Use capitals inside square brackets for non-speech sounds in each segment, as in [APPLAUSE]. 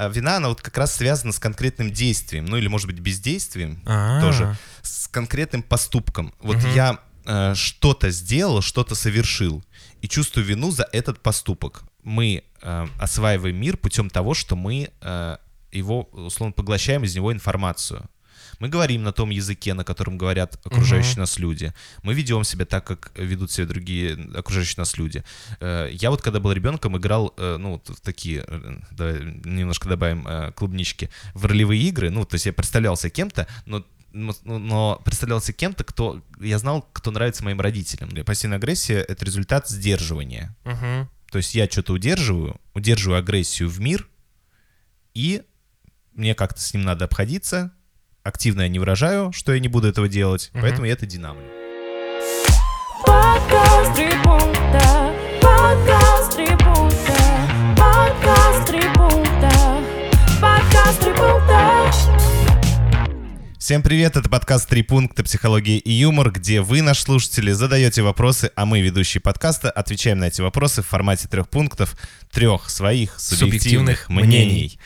а, вина, она вот как раз связана с конкретным действием, ну или, может быть, бездействием А. тоже, с конкретным поступком. Вот Мгм. я э, что-то сделал, что-то совершил, и чувствую вину за этот поступок. Мы э, осваиваем мир путем того, что мы э, его, условно, поглощаем из него информацию. Мы говорим на том языке, на котором говорят окружающие нас люди. Мы ведем себя так, как ведут себя другие окружающие нас люди. Э, Я вот, когда был ребенком, играл, э, ну, вот в такие, э, давай немножко добавим клубнички, в ролевые игры. Ну, то есть я представлялся кем-то, но но, представлялся кем-то, кто я знал, кто нравится моим родителям. Пассивная агрессия — это результат сдерживания. Мгм. То есть я что-то удерживаю, удерживаю агрессию в мир, и мне как-то с ним надо обходиться. Активно я не выражаю, что я не буду этого делать, Мгм. поэтому я это динамлю. Подкаст три пункта, подкаст три пункта, подкаст три пункта, подкаст три пункта. Всем привет, это подкаст «Три пункта. Психология и юмор», где вы, наши слушатели, задаете вопросы, а мы, ведущие подкаста, отвечаем на эти вопросы в формате трех пунктов, трех своих субъективных, Субъективных мнений. мнений.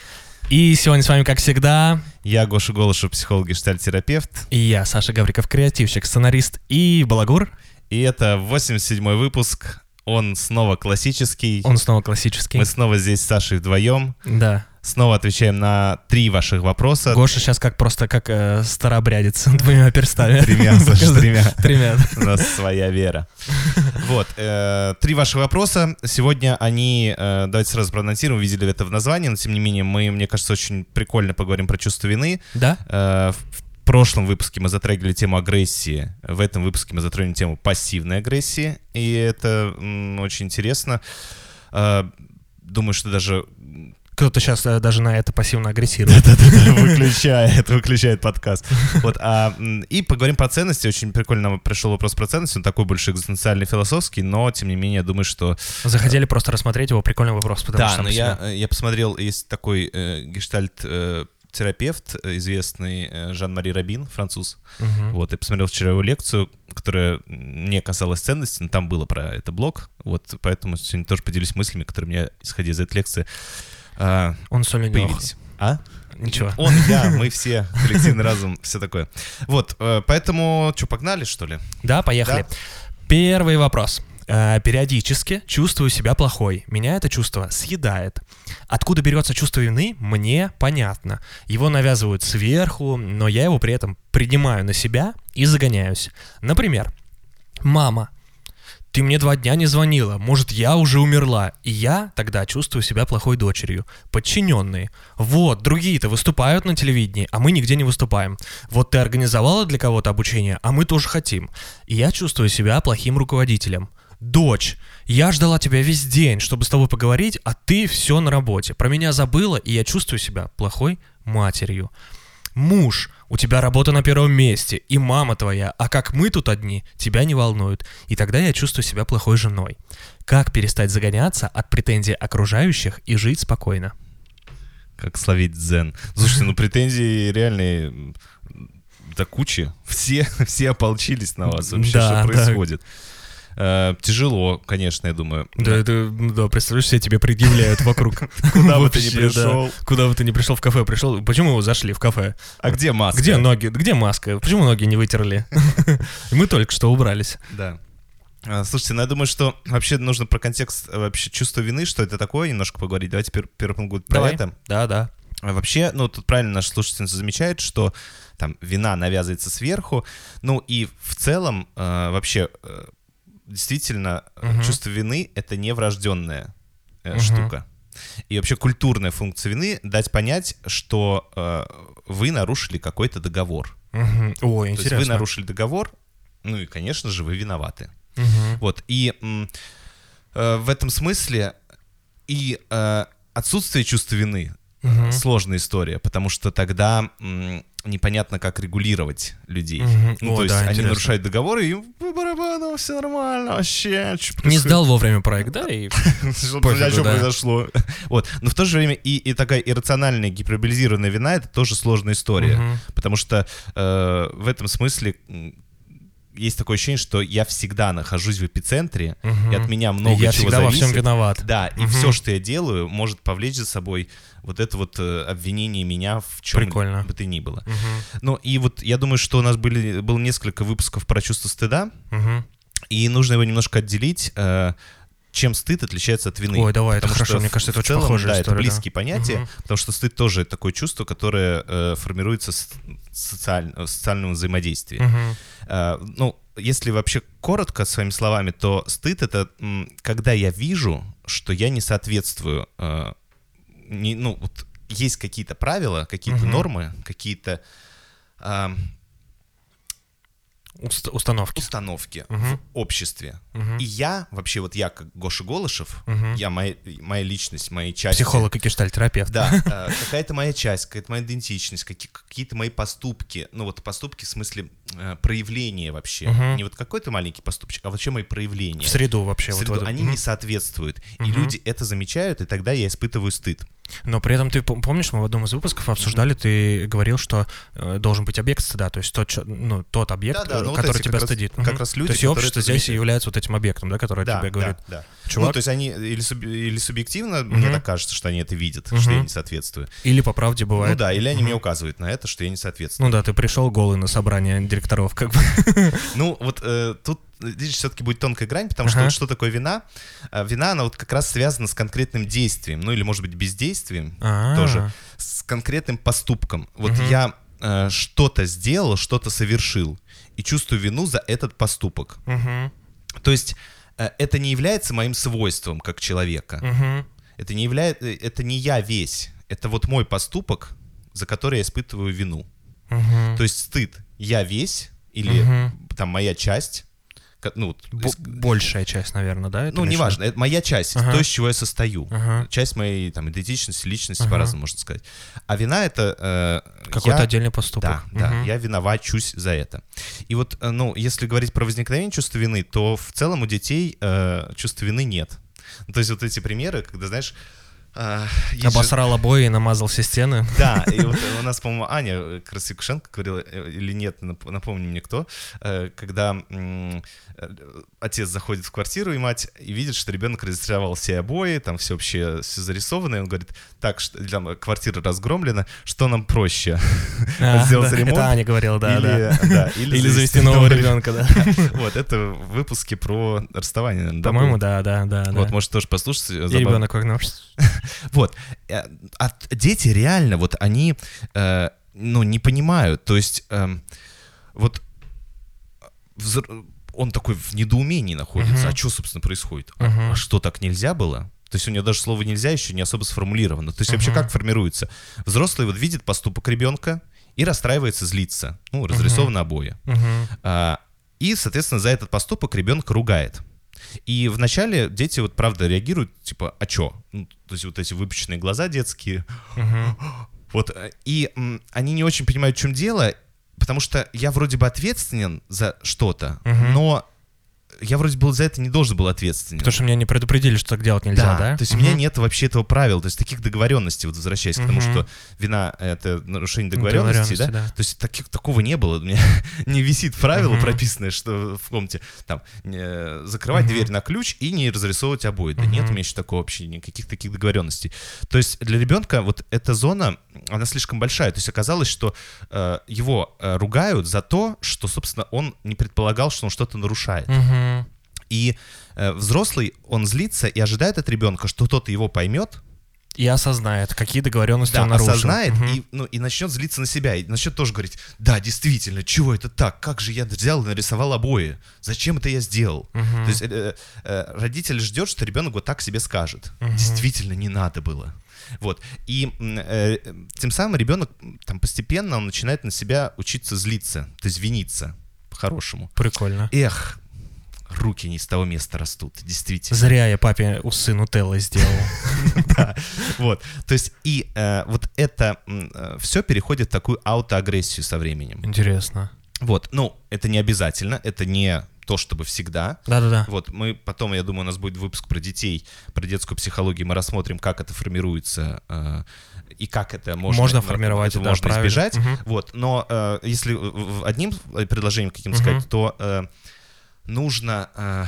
И сегодня с вами, как всегда, Я Гоша Голышев, психолог и терапевт и я, Саша Гавриков, креативщик, сценарист и балагур. и это 87-й выпуск. Он снова классический. Он снова классический. Мы снова здесь с Сашей вдвоем. Да. Снова отвечаем на три ваших вопроса. Гоша сейчас как просто как э, старообрядец [LAUGHS] двумя перстами. Тремя, [LAUGHS] Саша, тремя. Тремя. У нас своя вера. [LAUGHS] Вот, э, три ваших вопроса. Сегодня они, э, давайте сразу проанонсируем, видели это в названии, но тем не менее мы, мне кажется, очень прикольно поговорим про чувство вины. Да? Э, В прошлом выпуске мы затрагивали тему агрессии, в этом выпуске мы затронем тему пассивной агрессии, и это очень интересно. Э, Думаю, что даже Кто-то сейчас даже на это пассивно агрессирует. выключает, выключает подкаст. Вот, а, и поговорим про ценности. Очень прикольно нам пришел вопрос про ценности. Он такой больше экзистенциальный, философский, но, тем не менее, я думаю, что... Захотели просто рассмотреть его прикольный вопрос, потому да, но я, э, я посмотрел, есть такой э, гештальт... э, терапевт, э, известный э, Жан-Мари Рабин, француз. Мгм. Вот, я посмотрел вчера его лекцию, которая не касалась ценностей, но там было про это блог. Вот, поэтому сегодня тоже поделюсь мыслями, которые у меня, исходя из этой лекции, а, Он соль появились. А? Ничего. Он, я, мы все, коллективный разум, все такое. Вот, э, поэтому, что, погнали, что ли? Да, поехали. Да. Первый вопрос. Э, Периодически чувствую себя плохой. Меня это чувство съедает. Откуда берется чувство вины, мне понятно. Его навязывают сверху, но я его при этом принимаю на себя и загоняюсь. Например, мама, ты мне два дня не звонила, может, я уже умерла. И я тогда чувствую себя плохой дочерью. Подчиненные. Вот, другие-то выступают на телевидении, а мы нигде не выступаем. Вот ты организовала для кого-то обучение, а мы тоже хотим. И я чувствую себя плохим руководителем. Дочь, я ждала тебя весь день, чтобы с тобой поговорить, а ты все на работе. Про меня забыла, и я чувствую себя плохой матерью. Муж, у тебя работа на первом месте, и мама твоя, а как мы тут одни, тебя не волнует. И тогда я чувствую себя плохой женой. Как перестать загоняться от претензий окружающих и жить спокойно? Как словить дзен. Слушайте, ну претензии реальные до кучи. Все, [LAUGHS] все ополчились на вас. Вообще, Да, что да. Э, Тяжело, конечно, я думаю. Да, это, ну да, представляешь, все тебе предъявляют вокруг. [LAUGHS] Куда бы ты ни пришел. да. Куда бы ты ни пришел в кафе, пришел. Почему вы зашли в кафе? А где маска? Где ноги? Где маска? Почему ноги не вытерли? [LAUGHS] Мы только что убрались. Да. А, Слушайте, ну я думаю, что вообще нужно про контекст э, вообще чувства вины, что это такое, немножко поговорить. Давайте пер- первый пункт будет про Давай. это. Да, да. А Вообще, ну, тут правильно наша слушательница замечает, что там вина навязывается сверху. Ну, и в целом, э, вообще, э, действительно, Мгм. чувство вины — это не врожденная э, Мгм. штука. И вообще культурная функция вины — дать понять, что э, вы нарушили какой-то договор. Мгм. Ой, То есть вы нарушили договор, ну и, конечно же, вы виноваты. Мгм. Вот, и э, в этом смысле и э, отсутствие чувства вины Мгм. сложная история, потому что тогда непонятно, как регулировать людей. Мгм. Ну, О, то есть да, они интересно. нарушают договоры, и по барабану, все нормально, вообще. Не сдал вовремя проект, да? И [LAUGHS] Что, [LAUGHS] произошло? Вот. Но в то же время и, и такая иррациональная гиперболизированная вина — это тоже сложная история. Потому что э, в этом смысле есть такое ощущение, что я всегда нахожусь в эпицентре, Мгм. и от меня много я чего всегда во зависит. всем виноват. Да, и Мгм. все, что я делаю, может повлечь за собой вот это вот э, обвинение меня в чем Прикольно. бы то ни было. Мгм. Ну и вот я думаю, что у нас были, было несколько выпусков про чувство стыда, Мгм. и нужно его немножко отделить. Э, чем стыд отличается от вины. Ой, давай, это Потому хорошо, что мне кажется, это очень целом, похожая да, история, это да. близкие понятия, Мгм. потому что стыд тоже такое чувство, которое э, формируется с социаль- в социальном взаимодействии. Мгм. Э, ну, если вообще коротко своими словами, то стыд это м, когда я вижу, что я не соответствую, э, не, ну, вот есть какие-то правила, какие-то Мгм. нормы, какие-то э, Уст- установки. установки Мгм. в обществе. Мгм. И я, вообще, вот я как Гоша Голышев, Мгм. я моя, моя личность, мои части. Психолог и гештальтерапевт. Да, [LAUGHS] э, какая-то моя часть, какая-то моя идентичность, какие- какие-то мои поступки. Ну вот поступки в смысле э, проявления вообще. Мгм. Не вот какой-то маленький поступчик, а вообще мои проявления. В среду вообще. В вот среду эту- они Мгм. не соответствуют. И Мгм. люди это замечают, и тогда я испытываю стыд. Но при этом ты пом- помнишь, мы в одном из выпусков обсуждали, ты говорил, что э, должен быть объект стыда, то есть тот, ну, тот объект, Да-да, э, ну вот который как тебя раз- стыдит. как Мгм. раз люди, То есть общество здесь и является вот этим объектом, да, который Да, тебе говорит. да, да. Чувак- Ну, то есть они или, суб- или субъективно, мне Мгм. так кажется, что они это видят, Мгм. что я не соответствую. Или по правде бывает. Ну да, или они Мгм. мне указывают на это, что я не соответствую. Ну да, ты пришел голый на собрание директоров, как бы. Ну, вот э, тут, видишь, все-таки будет тонкая грань, потому что Ага. вот что такое вина? А, Вина, она вот как раз связана с конкретным действием, ну или, может быть, бездействием А. тоже, с конкретным поступком. Вот Мгм. я э, что-то сделал, что-то совершил, и чувствую вину за этот поступок. Мгм. То есть э, это не является моим свойством как человека. Мгм. Это не является, это не я весь. Это вот мой поступок, за который я испытываю вину. Мгм. То есть стыд я весь или Мгм. там моя часть. Ну, из- Большая часть, наверное, да? ну, неважно, это моя часть, Ага. то, из чего я состою. Ага. Часть моей там идентичности, личности, Ага. по-разному можно сказать. А вина это... э, Какой-то я- отдельный поступок. Да, да, Мгм. я виновачусь за это. И вот, э, ну, если говорить про возникновение чувства вины, то в целом у детей э, чувства вины нет. Ну, то есть вот эти примеры, когда, знаешь... э, есть же- Обосрал обои и намазал все стены. Да, [LAUGHS] и вот у нас, по-моему, Аня э, Красикушенко говорила, э, или нет, нап- напомни мне кто, э, когда э, отец заходит в квартиру, и мать, и видит, что ребенок разрисовал все обои, там все вообще все зарисовано, и он говорит, так, что, там, квартира разгромлена, что нам проще? А, Сделать да, ремонт? Это Аня говорила, да. Или, да, [LAUGHS] Или завести нового ребенка, да. [LAUGHS] Вот, это выпуски про расставание, наверное, По-моему, да, да, да. Вот, может, тоже послушать. И ребенок как Вот. Э, А дети реально, вот они, э, ну, не понимают. То есть, эм, вот взр- он такой в недоумении находится. Мгм. А что, собственно, происходит? А- Мгм. А, что, так нельзя было? То есть у него даже слово «нельзя» еще не особо сформулировано. То есть вообще Мгм. как формируется? Взрослый вот видит поступок ребенка и расстраивается, злится. Ну, разрисованы обои. Мгм. А, И, соответственно, за этот поступок ребенок ругает. И вначале дети вот правда реагируют, типа, а чё? Ну, то есть вот эти выпущенные глаза детские. Мгм. Вот, э, и м, они не очень понимают, в чем дело, потому что я вроде бы ответственен за что-то, Мгм. но я вроде бы за это не должен был ответственен. Потому что меня не предупредили, что так делать нельзя, да? То есть у меня нет вообще этого правила, то есть таких договоренностей, вот возвращаясь к тому, что вина — это нарушение договоренности, да? Да. То есть таких, такого не было. У меня [LAUGHS] не висит правило Мгм. прописанное, что в комнате там э, закрывать Мгм. дверь на ключ и не разрисовывать обои. Да Мгм. нет у меня еще такого вообще, никаких таких договоренностей. То есть для ребенка вот эта зона, она слишком большая. То есть оказалось, что э, его э, ругают за то, что, собственно, он не предполагал, что он что-то нарушает. Мгм. И э, взрослый, он злится и ожидает от ребенка, что тот его поймет, И осознает, какие договоренности да, он нарушил. осознает Мгм. и, ну, и начнет злиться на себя, и начнет тоже говорить, да, действительно, чего это так, как же я взял и нарисовал обои, зачем это я сделал? Мгм. То есть э, э, родитель ждет, что ребенок вот так себе скажет, Мгм. действительно не надо было. Вот. И э, тем самым ребенок там постепенно он начинает на себя учиться злиться, то есть виниться по-хорошему. Прикольно. Эх, руки не с того места растут, действительно. Зря я папе усы нутеллы сделал. [LAUGHS] Да, вот. То есть и э, вот это все переходит в такую аутоагрессию со временем. Интересно. Вот, ну, это не обязательно, это не то, чтобы всегда. Да-да-да. Вот, мы потом, я думаю, у нас будет выпуск про детей, про детскую психологию, мы рассмотрим, как это формируется э, и как это можно, Можно формировать, это да, можно правильно. избежать. Мгм. Вот, но э, если одним предложением каким-то Мгм. сказать, то э, нужно э,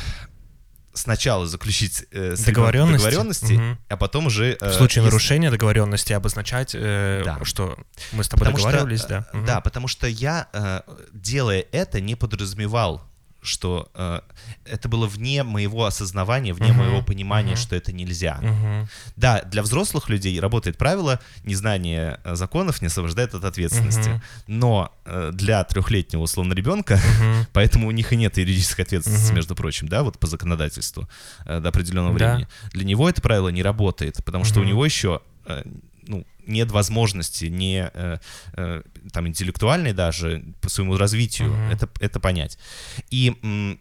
сначала заключить э, Договоренности. договоренности, Мгм. а потом уже... э, В случае если- нарушения договоренности обозначать, э, Да. что мы с тобой Потому что, договаривались, э, да? Мгм. Да, потому что я, э, делая это, не подразумевал, что э, это было вне моего осознавания, вне Мгм, моего понимания, мгм. что это нельзя. Мгм. Да, для взрослых людей работает правило, незнание э, законов не освобождает от ответственности. Мгм. Но э, для трехлетнего, условно, ребенка, Мгм. [LAUGHS] поэтому у них и нет юридической ответственности, Мгм. между прочим, да, вот по законодательству э, до определенного Да. времени. Для него это правило не работает, потому что у него еще э, нет возможности, не э, э, там интеллектуальной даже по своему развитию Мгм. это, это понять. И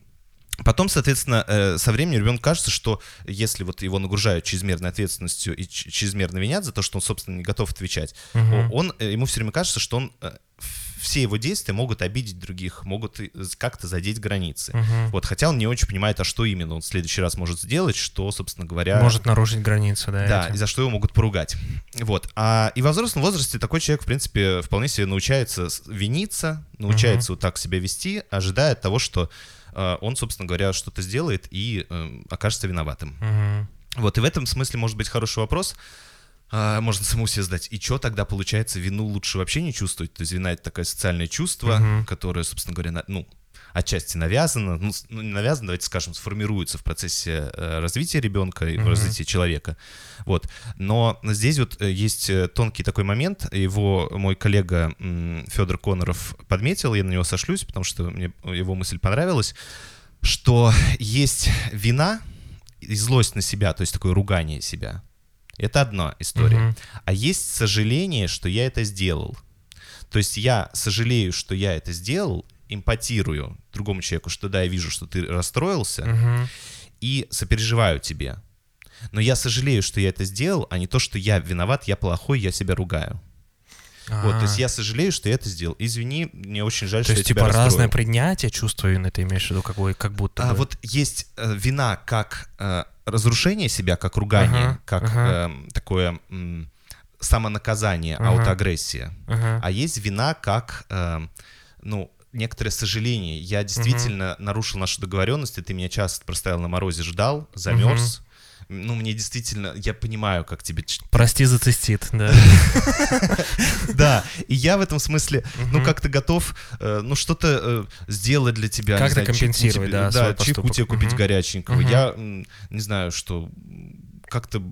Потом, соответственно, э, со временем ребенку кажется, что если вот его нагружают чрезмерной ответственностью и чрезмерно винят за то, что он, собственно, не готов отвечать, Мгм. он, ему все время кажется, что он, все его действия могут обидеть других, могут как-то задеть границы. Мгм. Вот, хотя он не очень понимает, а что именно он в следующий раз может сделать, что, собственно говоря... Может нарушить границы, да? Да, эти. и за что его могут поругать. Вот. А, и во взрослом возрасте такой человек, в принципе, вполне себе научается виниться, научается вот так себя вести, ожидая от того, что э, он, собственно говоря, что-то сделает и э, окажется виноватым. Мгм. Вот, и в этом смысле может быть хороший вопрос. А, можно самому себе задать. И что тогда получается, вину лучше вообще не чувствовать? То есть вина — это такое социальное чувство, Мгм. которое, собственно говоря, на- ну, отчасти навязано, ну, ну, не навязано, давайте скажем, сформируется в процессе э, развития ребенка и развития человека. Вот. Но здесь вот э, есть э, тонкий такой момент, его мой коллега Федор Коноров подметил, я на него сошлюсь, потому что мне его мысль понравилась, что есть вина и злость на себя, то есть такое ругание себя. Это одна история. Мгм. А есть сожаление, что я это сделал. То есть я сожалею, что я это сделал, эмпатирую другому человеку, что да, я вижу, что ты расстроился, Мгм. и сопереживаю тебе. Но я сожалею, что я это сделал, а не то, что я виноват, я плохой, я себя ругаю. Вот, то есть А. я сожалею, что я это сделал. Извини, мне очень жаль, То что есть, я тебя типа, разное расстроил. принятие чувства вины, ты имеешь в виду, какой, как будто А бы. вот есть э, вина как э, разрушение себя, как ругание, Ага, как ага. эм, такое м, самонаказание, Ага. аутоагрессия. Ага. А есть вина как, эм, ну, некоторое сожаление. Я действительно нарушил нашу договоренность, и ты меня час простоял на морозе, ждал, замерз. Ну, мне действительно, я понимаю, как тебе... Прости за цистит, да. [LAUGHS] Да, и я в этом смысле, ну, как-то готов, э, ну, что-то э, сделать для тебя. Как-то чайку компенсировать, да, чайку поступок. тебе купить горяченького. Я, не знаю, что как-то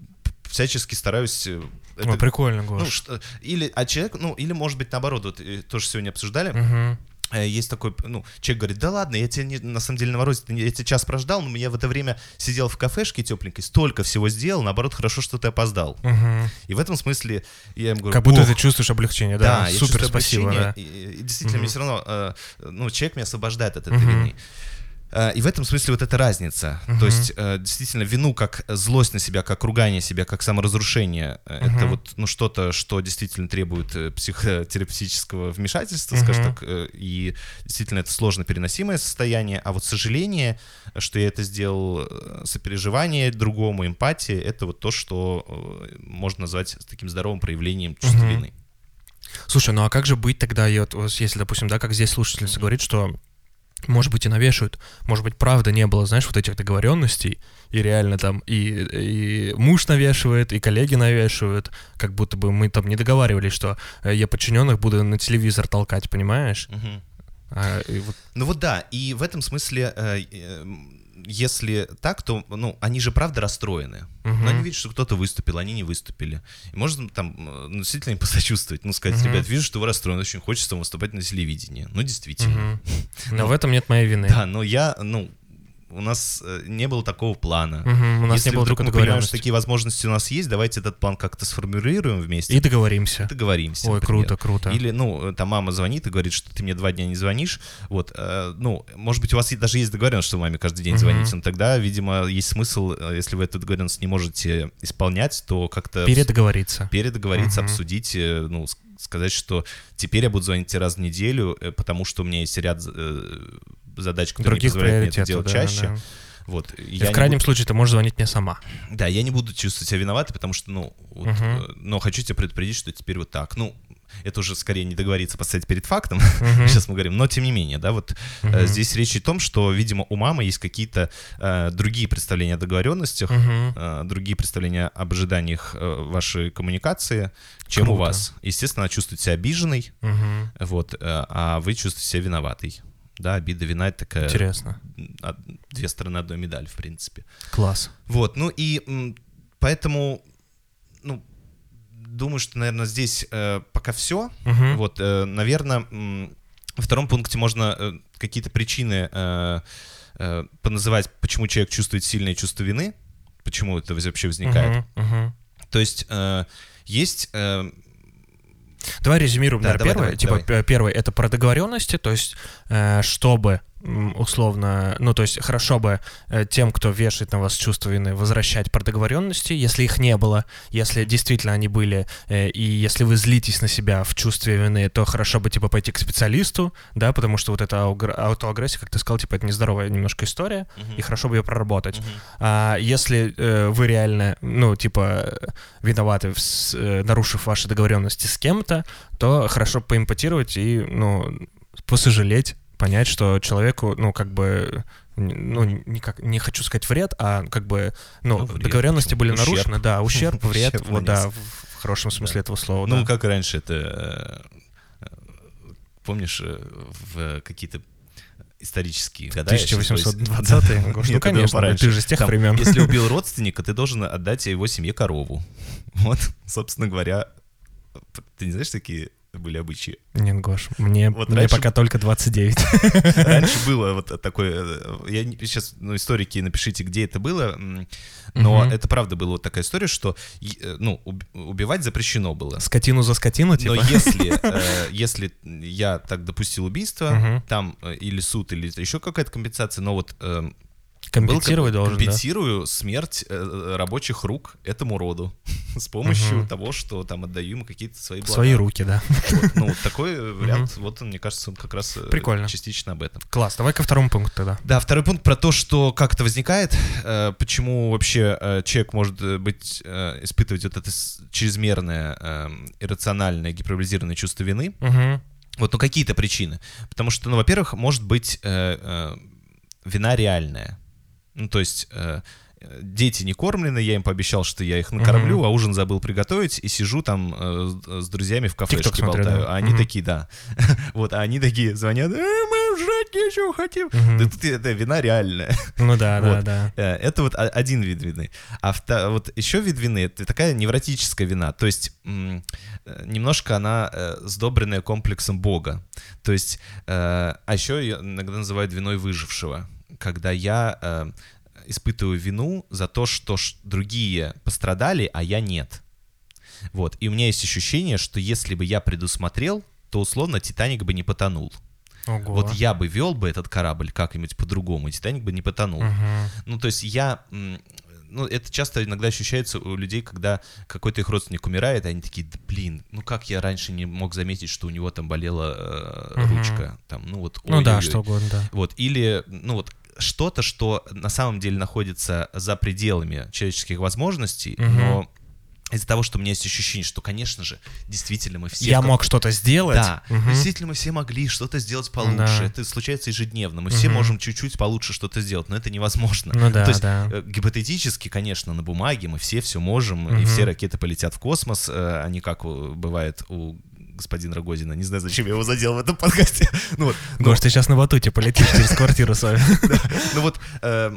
всячески стараюсь... э, это- Ой, прикольно, ну, Гош. что, или, а человек, ну, или, может быть, наоборот, вот тоже сегодня обсуждали, Мгм. Э, есть такой, ну, человек говорит, да ладно, я тебя не- на самом деле морозе, я тебя час прождал, но я в это время сидел в кафешке тепленькой, столько всего сделал, наоборот, хорошо, что ты опоздал. Мгм. И в этом смысле я им говорю, Как будто «Ох, ты чувствуешь облегчение, да, да? Супер, спасибо, да. И, и действительно, мне Мгм. все равно, э, ну, человек меня освобождает от этой Мгм. вины. Э, И в этом смысле вот эта разница. Мгм. То есть, э, действительно, вину как злость на себя, как ругание себя, как саморазрушение, э, это вот ну, что-то, что действительно требует психотерапевтического вмешательства, скажем Мгм. так, и действительно это сложно переносимое состояние. А вот сожаление, что я это сделал, сопереживание другому, эмпатия, это вот то, что можно назвать таким здоровым проявлением чувства Мгм. вины. Слушай, ну а как же быть тогда, если, допустим, да, как здесь слушательница говорит, что может быть и навешивают, может быть, правда не было, знаешь, вот этих договоренностей, и реально там и, и муж навешивает, и коллеги навешивают, как будто бы мы там не договаривались, что э, я подчиненных буду на телевизор толкать, понимаешь? Мгм. А, вот- Ну вот да, и в этом смысле, э, э, если так, то, ну, они же правда расстроены. Мгм. Но они видят, что кто-то выступил, они не выступили. И можно там ну, действительно им посочувствовать, ну, сказать, Мгм. ребят, вижу, что вы расстроены, очень хочется выступать на телевидении. Ну, действительно. Мгм. [LAUGHS] Но в этом нет моей вины. Да, но я, ну, у нас э, не было такого плана. Мгм, У нас Если не было вдруг мы понимаем, что такие возможности у нас есть, давайте этот план как-то сформулируем вместе. И договоримся. договоримся. Ой, например. круто, круто. Или, ну, там мама звонит и говорит, что ты мне два дня не звонишь. Вот, э, ну, может быть, у вас даже есть договоренность, что маме каждый день Мгм. звоните, но тогда, видимо, есть смысл, э, если вы эту договоренность не можете исполнять, то как-то Передоговориться. передоговориться, Мгм. обсудить, э, ну, сказать, что теперь я буду звонить тебе раз в неделю, э, потому что у меня есть ряд э, задач, которые не Других позволяют мне это делать да, чаще. да. Вот, И я в не крайнем буду- случае ты можешь звонить мне сама. да, я не буду чувствовать себя виноватым, потому что, ну, вот, э, но хочу тебя предупредить, что теперь вот так. Ну, это уже скорее не договориться поставить перед фактом, Мгм. [LAUGHS] сейчас мы говорим, но тем не менее, да, вот э, Мгм. здесь речь о том, что, видимо, у мамы есть какие-то э, другие представления о договоренностях, Мгм. э, другие представления об ожиданиях э, вашей коммуникации, чем у Круто. вас. Естественно, она чувствует себя обиженной, Мгм. вот, э, а вы чувствуете себя виноватой. Да, обида, вина — это такая Интересно. две стороны одной медали, в принципе. Класс. Вот, ну и поэтому, ну, думаю, что, наверное, здесь э, пока все. Мгм. Вот, наверное, во втором пункте можно э, какие-то причины э, э, поназывать, почему человек чувствует сильное чувство вины, почему это вообще возникает. Мгм. Мгм. То есть э, есть... э, Давай резюмируем, Да, наверное, давай, первое. давай, типа, давай. п- первый это про договоренности, то есть, э, чтобы условно, ну, то есть, хорошо бы э, тем, кто вешает на вас чувство вины, возвращать про договоренности, если их не было, если действительно они были, э, и если вы злитесь на себя в чувстве вины, то хорошо бы, типа, пойти к специалисту, да, потому что вот эта аутоагрессия, как ты сказал, типа, это нездоровая немножко история, и хорошо бы ее проработать. мгм. А если э, вы реально, ну, типа, виноваты, в э, нарушив ваши договоренности с кем-то, то хорошо поимпотировать и, ну, посожалеть, понять, что человеку, ну, как бы, ну, никак, не хочу сказать вред, а как бы, ну, Ну, вред, договоренности почему? были Ущерб. нарушены, да, ущерб, [LAUGHS] вред, Ущерб вот, да, в, хорошем смысле Да. этого слова, Ну, да. как раньше это... э, Помнишь, э, в какие-то исторические года... я щас боюсь- 1820 Да, гош, нет, ну, конечно, пораньше. ты же с тех Там, времен. Если [LAUGHS] убил родственника, ты должен отдать его семье корову. [LAUGHS] Вот, собственно говоря, ты не знаешь, такие были обычаи? Нет, Гош, мне, Вот мне раньше- пока только 29. Раньше было вот такое... э, Я сейчас, ну, историки, напишите, где это было, но это правда была вот такая история, что, э, ну, уб- убивать запрещено было. Скотину за скотину, типа? Но если, э, если я так допустил убийство, там или суд, или еще какая-то компенсация, но вот э, был Компенсировать как- должен, да? компенсирую смерть э, рабочих рук этому роду [LAUGHS] с помощью Мгм. того, что там отдаю ему какие-то свои блага. Свои руки, да. Вот, ну, вот такой э, вариант, вот он, мне кажется, он как раз э, Прикольно. частично об этом. Класс, давай ко второму пункту тогда. Да, второй пункт про то, что как это возникает, э, почему вообще э, человек может э, быть, э, испытывать вот это чрезмерное, э, иррациональное, гиперболизированное чувство вины. Мгм. Вот, ну какие-то причины. Потому что, ну, во-первых, может быть э, э, вина реальная. Ну, то есть э, э, дети не кормлены, я им пообещал, что я их накормлю, а ужин забыл приготовить, и сижу там э, с, с друзьями в кафешке Тикток смотрю, болтаю. да. А они Мгм. такие, да. [LAUGHS] вот, а они такие звонят, «Э, мы жрать нечего хотим. Мгм. Да тут это вина реальная. Ну да, да, Вот. да. Э, Это вот один вид вины. А вта- вот еще вид вины — это такая невротическая вина. То есть э, немножко она э, сдобренная комплексом Бога. То есть, э, а еще ее иногда называют виной выжившего. Когда я э, испытываю вину за то, что другие пострадали, а я нет. Вот. И у меня есть ощущение, что если бы я предусмотрел, то условно Титаник бы не потонул. Ого. Вот я бы вел бы этот корабль как-нибудь по-другому, Титаник бы не потонул. Мгм. Ну, то есть я... Ну, это часто иногда ощущается у людей, когда какой-то их родственник умирает, и они такие, «Да блин, ну как я раньше не мог заметить, что у него там болела э, ручка, там, ну вот... Ну да, ой-ой-ой». что угодно, да. Вот, или, ну вот, что-то, что на самом деле находится за пределами человеческих возможностей, Мгм. но из-за того, что у меня есть ощущение, что, конечно же, действительно мы все... Я мог что-то сделать. да, Мгм. действительно мы все могли что-то сделать получше. Да. Это случается ежедневно. Мы все Мгм. можем чуть-чуть получше что-то сделать, но это невозможно. Ну да, То есть да. э, гипотетически, конечно, на бумаге мы все все можем, и Мгм. все ракеты полетят в космос, э, а не как у- бывает у господина Рогозина. Не знаю, зачем я его задел в этом подкасте. [LAUGHS] Ну вот, но- Гош, ты сейчас на батуте полетишь через квартиру свою. [LAUGHS] ну вот, э,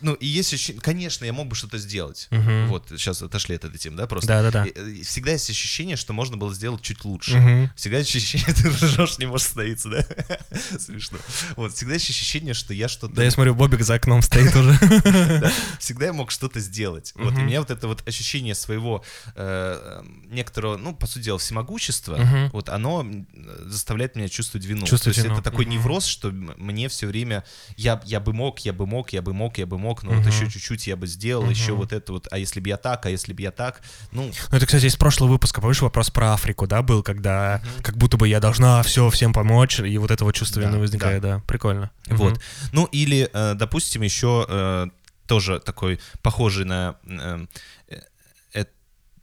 ну и есть ощущение, конечно, я мог бы что-то сделать. Мгм. Вот, сейчас отошли от этой темы, да, просто. Да-да-да. Э, Всегда есть ощущение, что можно было сделать чуть лучше. Мгм. Всегда есть ощущение, [LAUGHS] ты ржешь, не можешь остановиться, да? [LAUGHS] Смешно. Вот, всегда есть ощущение, что я что-то... Да, я смотрю, Бобик за окном стоит уже. [LAUGHS] Да, всегда я мог что-то сделать. Вот, и у меня вот это вот ощущение своего э, некоторого, ну, по сути дела, всемогущества, вот оно э, заставляет меня чувствовать вину. То есть это такой невроз, что мне все время я бы мог, я бы мог, я бы мог, я бы мог, но вот Мгм. еще чуть-чуть я бы сделал, еще Мгм. вот это вот, а если бы я так, а если бы я так, ну, Ну, это, кстати, из прошлого выпуска, помнишь, вопрос про Африку, да, был, когда как будто бы я должна все всем помочь, и вот это вот чувство Да, вины возникает, да. Прикольно. Вот. Ну, или, э, допустим, еще э, тоже такой похожий на э,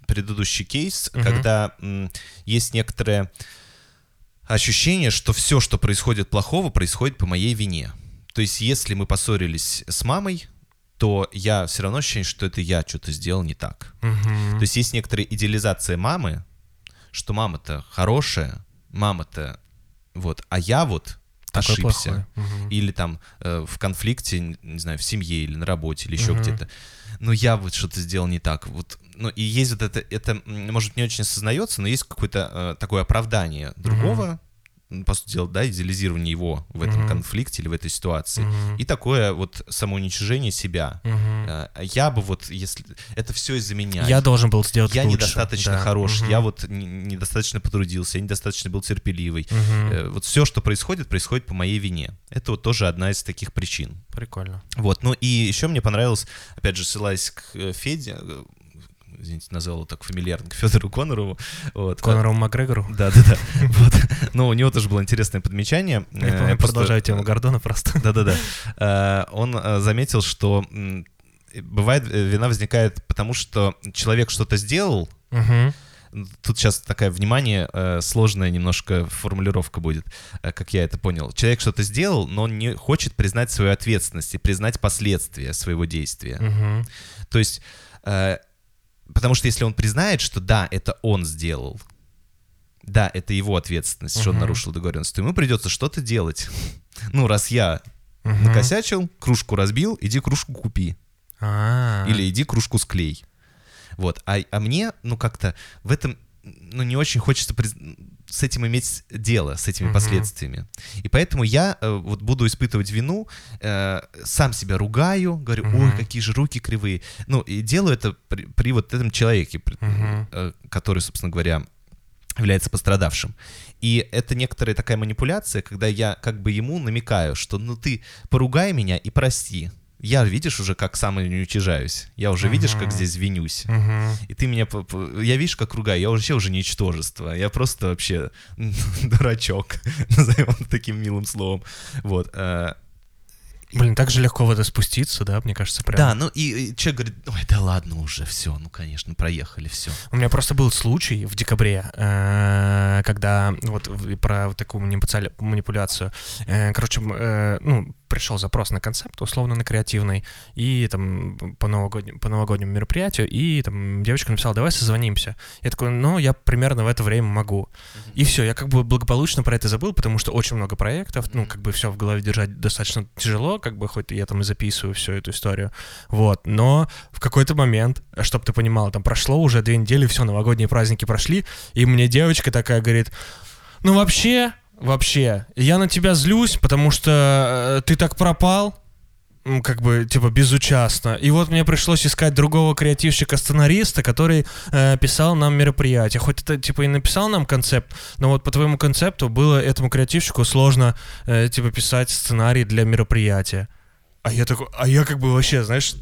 предыдущий кейс, Мгм. когда есть некоторое ощущение, что все, что происходит плохого, происходит по моей вине. То есть, если мы поссорились с мамой, то я все равно ощущаю, что это я что-то сделал не так. Мгм. То есть есть некоторая идеализация мамы, что мама-то хорошая, мама-то вот, а я вот Такой ошибся. Мгм. Или там э, в конфликте, не знаю, в семье или на работе, или еще Мгм. где-то. Но я вот что-то сделал не так. Вот, ну, и есть вот это, это, может, не очень осознается, но есть какое-то э, такое оправдание другого, м, по сути дела, да, идеализирование его в этом Мгм. конфликте или в этой ситуации. Мгм. И такое вот самоуничижение себя. Э, Я бы вот, если... Это все из-за меня. Я должен был сделать Я лучше. недостаточно да. хорош, Мгм. я вот недостаточно потрудился, я недостаточно был терпеливый. Э, Вот все, что происходит, происходит по моей вине. Это вот тоже одна из таких причин. Прикольно. Вот, ну и еще мне понравилось, опять же, ссылаясь к э, Феде, извините, назвал его так фамильярно, к [LAUGHS] Федору Конорову. Вот. Конору Макгрегору. Да, да, да. [LAUGHS] Вот. Ну, у него тоже было интересное подмечание. Я Э, помню, просто- продолжаю тему Гордона просто. [LAUGHS] да-да-да. Э, Он э, заметил, что бывает э, вина возникает потому, что человек что-то сделал. Мгм. Тут сейчас такая, внимание, э, сложная немножко формулировка будет, э, как я это понял. Человек что-то сделал, но он не хочет признать свою ответственность и признать последствия своего действия. Мгм. То есть, э, потому что если он признает, что да, это он сделал, да, это его ответственность, что он нарушил договоренность, то ему придется что-то делать. [LAUGHS] Ну, раз я Мгм. накосячил, кружку разбил, иди кружку купи. А. Или иди кружку склей. Вот. А, а мне, ну, как-то в этом, ну, не очень хочется приз- с этим иметь дело, с этими Мгм. последствиями. И поэтому я э, вот буду испытывать вину, э, сам себя ругаю, говорю, ой, Мгм. какие же руки кривые. Ну, и делаю это при, при вот этом человеке, при- Мгм. э, который, собственно говоря, является пострадавшим. И это некоторая такая манипуляция, когда я как бы ему намекаю, что ну ты поругай меня и прости. Я, видишь, уже как сам не уничижаюсь. Я уже, видишь, как здесь винюсь. Мгм. И ты меня... Я, видишь, как ругаю. Я вообще уже ничтожество. Я просто вообще [LAUGHS] дурачок. [LAUGHS] Назовем таким милым словом. Вот. э, Блин, так же легко в это спуститься, да, мне кажется, прям. Да, ну и, и человек говорит, ой, да ладно уже, все, ну, конечно, проехали, все. У меня просто был случай в декабре, э, когда вот про такую манипуляцию. Э, Короче, ну, пришел запрос на концепт, условно на креативный, и там по новогоднему, по новогоднему мероприятию, и там девочка написала, давай созвонимся. Я такой, ну, я примерно в это время могу. И все, я как бы благополучно про это забыл, потому что очень много проектов, ну, как бы все в голове держать достаточно тяжело, как бы хоть я там и записываю всю эту историю. Вот, но в какой-то момент, чтобы ты понимал, там прошло уже две недели, все, новогодние праздники прошли, и мне девочка такая говорит, ну вообще, вообще, я на тебя злюсь, потому что э, ты так пропал, как бы, типа, безучастно. И вот мне пришлось искать другого креативщика-сценариста, который э, писал нам мероприятие. Хоть это, типа, и написал нам концепт, но вот по твоему концепту было этому креативщику сложно, э, типа, писать сценарий для мероприятия. А я такой, а я как бы вообще, знаешь,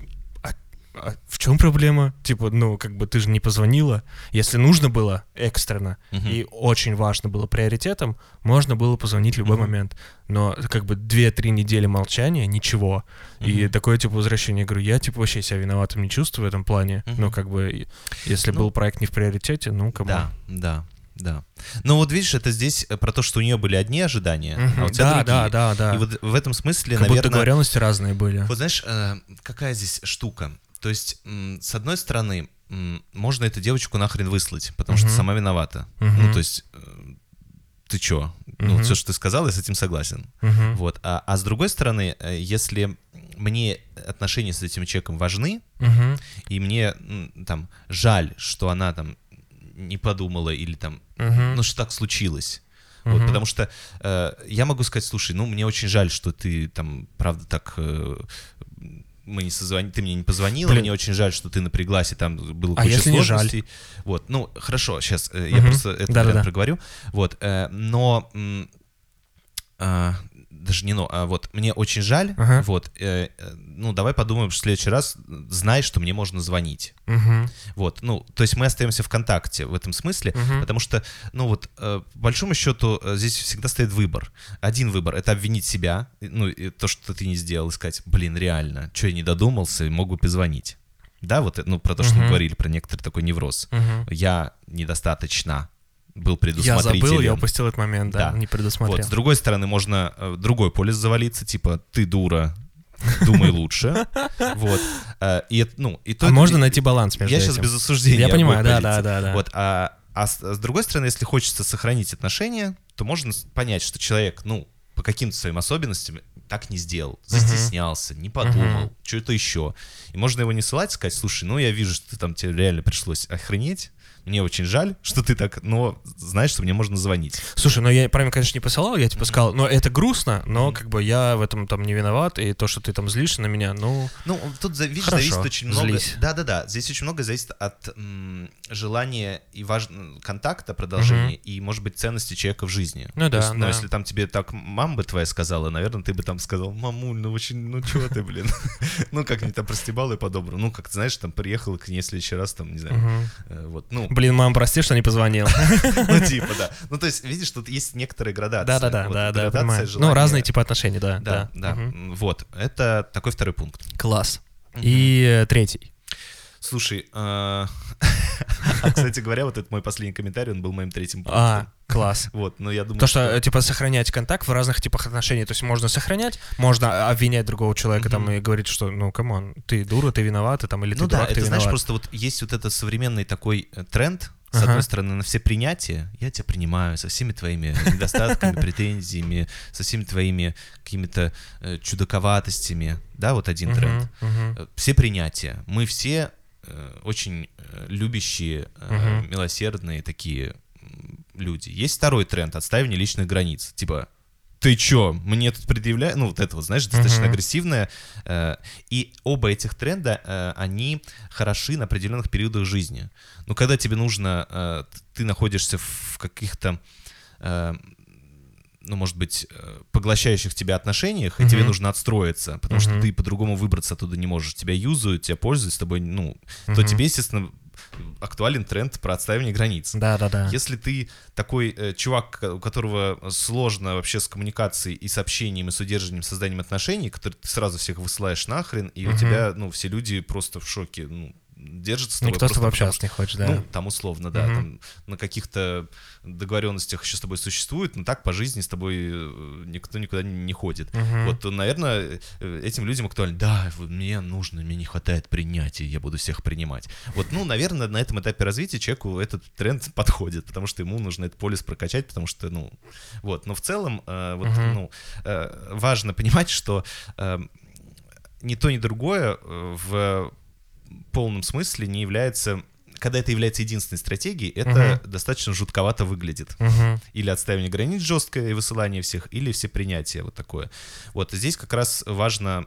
а- в чем проблема? Типа, ну, как бы ты же не позвонила. Если нужно было экстренно Мгм. и очень важно было приоритетом, можно было позвонить в любой Мгм. момент. Но как бы 2-3 недели молчания, ничего. И Мгм. такое типа возвращение, я говорю, я типа вообще себя виноватым не чувствую в этом плане. Мгм. Но как бы и- если Ну, был проект не в приоритете, ну, кому. Да, да, да. Ну вот видишь, это здесь э, про то, что у нее были одни ожидания, Мгм. а у тебя да, другие. да, да, да. И вот в этом смысле, как наверное, договоренности разные были. вот знаешь, э, какая здесь штука? То есть, с одной стороны, можно эту девочку нахрен выслать, потому что Мгм. сама виновата. Мгм. Ну, то есть, э, ты чё? Ну, Мгм. все, что ты сказал, я с этим согласен. Мгм. Вот. А, а с другой стороны, э, если мне отношения с этим человеком важны, Мгм. и мне там жаль, что она там не подумала или там, Мгм. ну, что так случилось. Вот, Мгм. потому что э, я могу сказать, слушай, ну, мне очень жаль, что ты там, правда, так, э, мы не созвони... ты мне не позвонила, Блин. мне очень жаль, что ты напряглась, и там было А куча если не жаль? сложностей. Вот, ну, хорошо, сейчас я Мгм. просто это Да-да-да. вариант проговорю. Вот, э, но... а, даже не но, а вот мне очень жаль, Ага. вот, э, э, ну, давай подумаем, что в следующий раз знай, что мне можно звонить. Мгм. Вот, ну, то есть мы остаемся в контакте в этом смысле, Мгм. потому что, ну вот, э, по большому счету, э, здесь всегда стоит выбор. Один выбор — это обвинить себя, ну, и то, что ты не сделал, и сказать, блин, реально, что я не додумался, мог бы позвонить. Да, вот, э, ну, про то, что мы говорили, про некоторый такой невроз. Мгм. Я недостаточно был Я предусмотрителен. забыл, я упустил этот момент, да, Да. не предусмотрел. Вот, с другой стороны, можно э, другой полис завалиться, типа, ты дура, думай лучше. [LAUGHS] Вот. Э, И, ну, и то А можно найти баланс между Я сейчас без осуждения. Я понимаю, да, да, да, да. Вот, а, а с, с другой стороны, если хочется сохранить отношения, то можно понять, что человек, ну, по каким-то своим особенностям так не сделал, застеснялся, не подумал, что-то еще. И можно его не ссылать, сказать, слушай, ну я вижу, что ты там тебе реально пришлось охренеть, мне очень жаль, что ты так, но знаешь, что мне можно звонить. Слушай, ну я правильно, конечно, не посылал, я типа сказал, но это грустно, но как бы я в этом там не виноват, и то, что ты там злишься на меня, ну... Ну, тут, видишь, Хорошо, зависит очень много... Да-да-да, здесь очень много зависит от м, желания и важ... контакта, продолжения, и, может быть, ценности человека в жизни. Ну да, есть, ну, да. если там тебе так мама бы твоя сказала, наверное, ты бы там сказал, мамуль, ну очень, ну чего ты, блин? [LAUGHS] Ну, как-нибудь там простебал и по-доброму. Ну, как знаешь, там приехал к ней в следующий раз, там, не знаю, э, вот, ну, Блин, мам, прости, что не позвонил. [LAUGHS] ну, типа, да. Ну, то есть, видишь, тут есть некоторые градации. Да-да-да, да, да, понимаю. Ну, разные типы отношений, да. Да, да. Вот, это такой второй пункт. Класс. И э, третий. Слушай, а, [LAUGHS] а, кстати говоря, вот этот мой последний комментарий, он был моим третьим пунктом. А, класс. [LAUGHS] Вот, но я думаю, То, что, типа, сохранять контакт в разных типах отношений. То есть можно сохранять, можно обвинять другого человека там и говорить, что, ну, come on, ты дура, ты виновата, там, или ты Ну да, дурак, ты это знаешь, виноват. просто вот есть вот этот современный такой э, тренд, с Ага. одной стороны, на все принятия, я тебя принимаю со всеми твоими недостатками, [LAUGHS] претензиями, со всеми твоими какими-то э, чудаковатостями, да, вот один тренд. Э, Все принятия. Мы все очень э, любящие, э, Мгм. милосердные такие люди. Есть второй тренд — отстаивание личных границ. Типа, ты чё, мне тут предъявляют? Ну, вот это вот, знаешь, достаточно Мгм. агрессивное. э, И оба этих тренда, э, они хороши на определенных периодах жизни. Но когда тебе нужно, э, ты находишься в каких-то э, ну, может быть, э, поглощающих тебя отношениях, и Мгм. тебе нужно отстроиться, потому что Мгм. ты по-другому выбраться оттуда не можешь. Тебя юзают, тебя пользуют, с тобой, ну, то Мгм. тебе, естественно, актуален тренд про отстаивание границ. Да-да-да. Если ты такой э, чувак, у которого сложно вообще с коммуникацией и с общением, и с удержанием, созданием отношений, который ты сразу всех высылаешь нахрен, и у Мгм. тебя, ну, все люди просто в шоке, ну, держатся с тобой. Никто с тобой общаться не хочет, да. ну, там условно, да, Мгм. там на каких-то договоренностях еще с тобой существует, но так по жизни с тобой э, никто никуда не ходит. Мгм. Вот, наверное, э, этим людям актуально. Да, мне нужно, мне не хватает принятия, я буду всех принимать. Вот, ну, наверное, на этом этапе развития человеку этот тренд [LAUGHS] подходит, потому что ему нужно этот полис прокачать, потому что, ну, вот. Но в целом, э, вот, Мгм. ну, э, важно понимать, что э, ни то, ни другое э, в полном смысле не является когда это является единственной стратегией, это достаточно жутковато выглядит. Мгм. Или отстаивание границ жесткое и высылание всех, или все принятия вот такое. Вот здесь как раз важно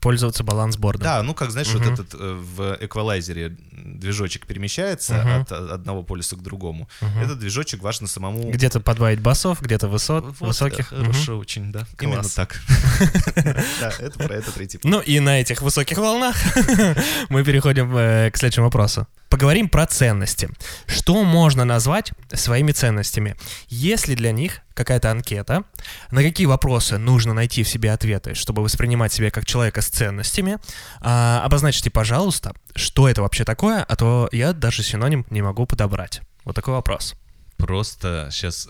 Пользоваться балансбордом. да, ну как знаешь, Мгм. вот этот э, в эквалайзере движочек перемещается Мгм. от одного полюса к другому. Мгм. Этот движочек важно самому. Где-то подбавить басов, где-то высот, Вот, высоких. э. Хорошо, очень, да. Именно Класс. так. [LAUGHS] Да, это про это третий. Ну и на этих высоких волнах [LAUGHS] мы переходим э, к следующему вопросу. Поговорим про ценности. Что можно назвать своими ценностями? Есть ли для них какая-то анкета? На какие вопросы нужно найти в себе ответы, чтобы воспринимать себя как человека с ценностями? А, обозначьте, пожалуйста, что это вообще такое, а то я даже синоним не могу подобрать. Вот такой вопрос. Просто сейчас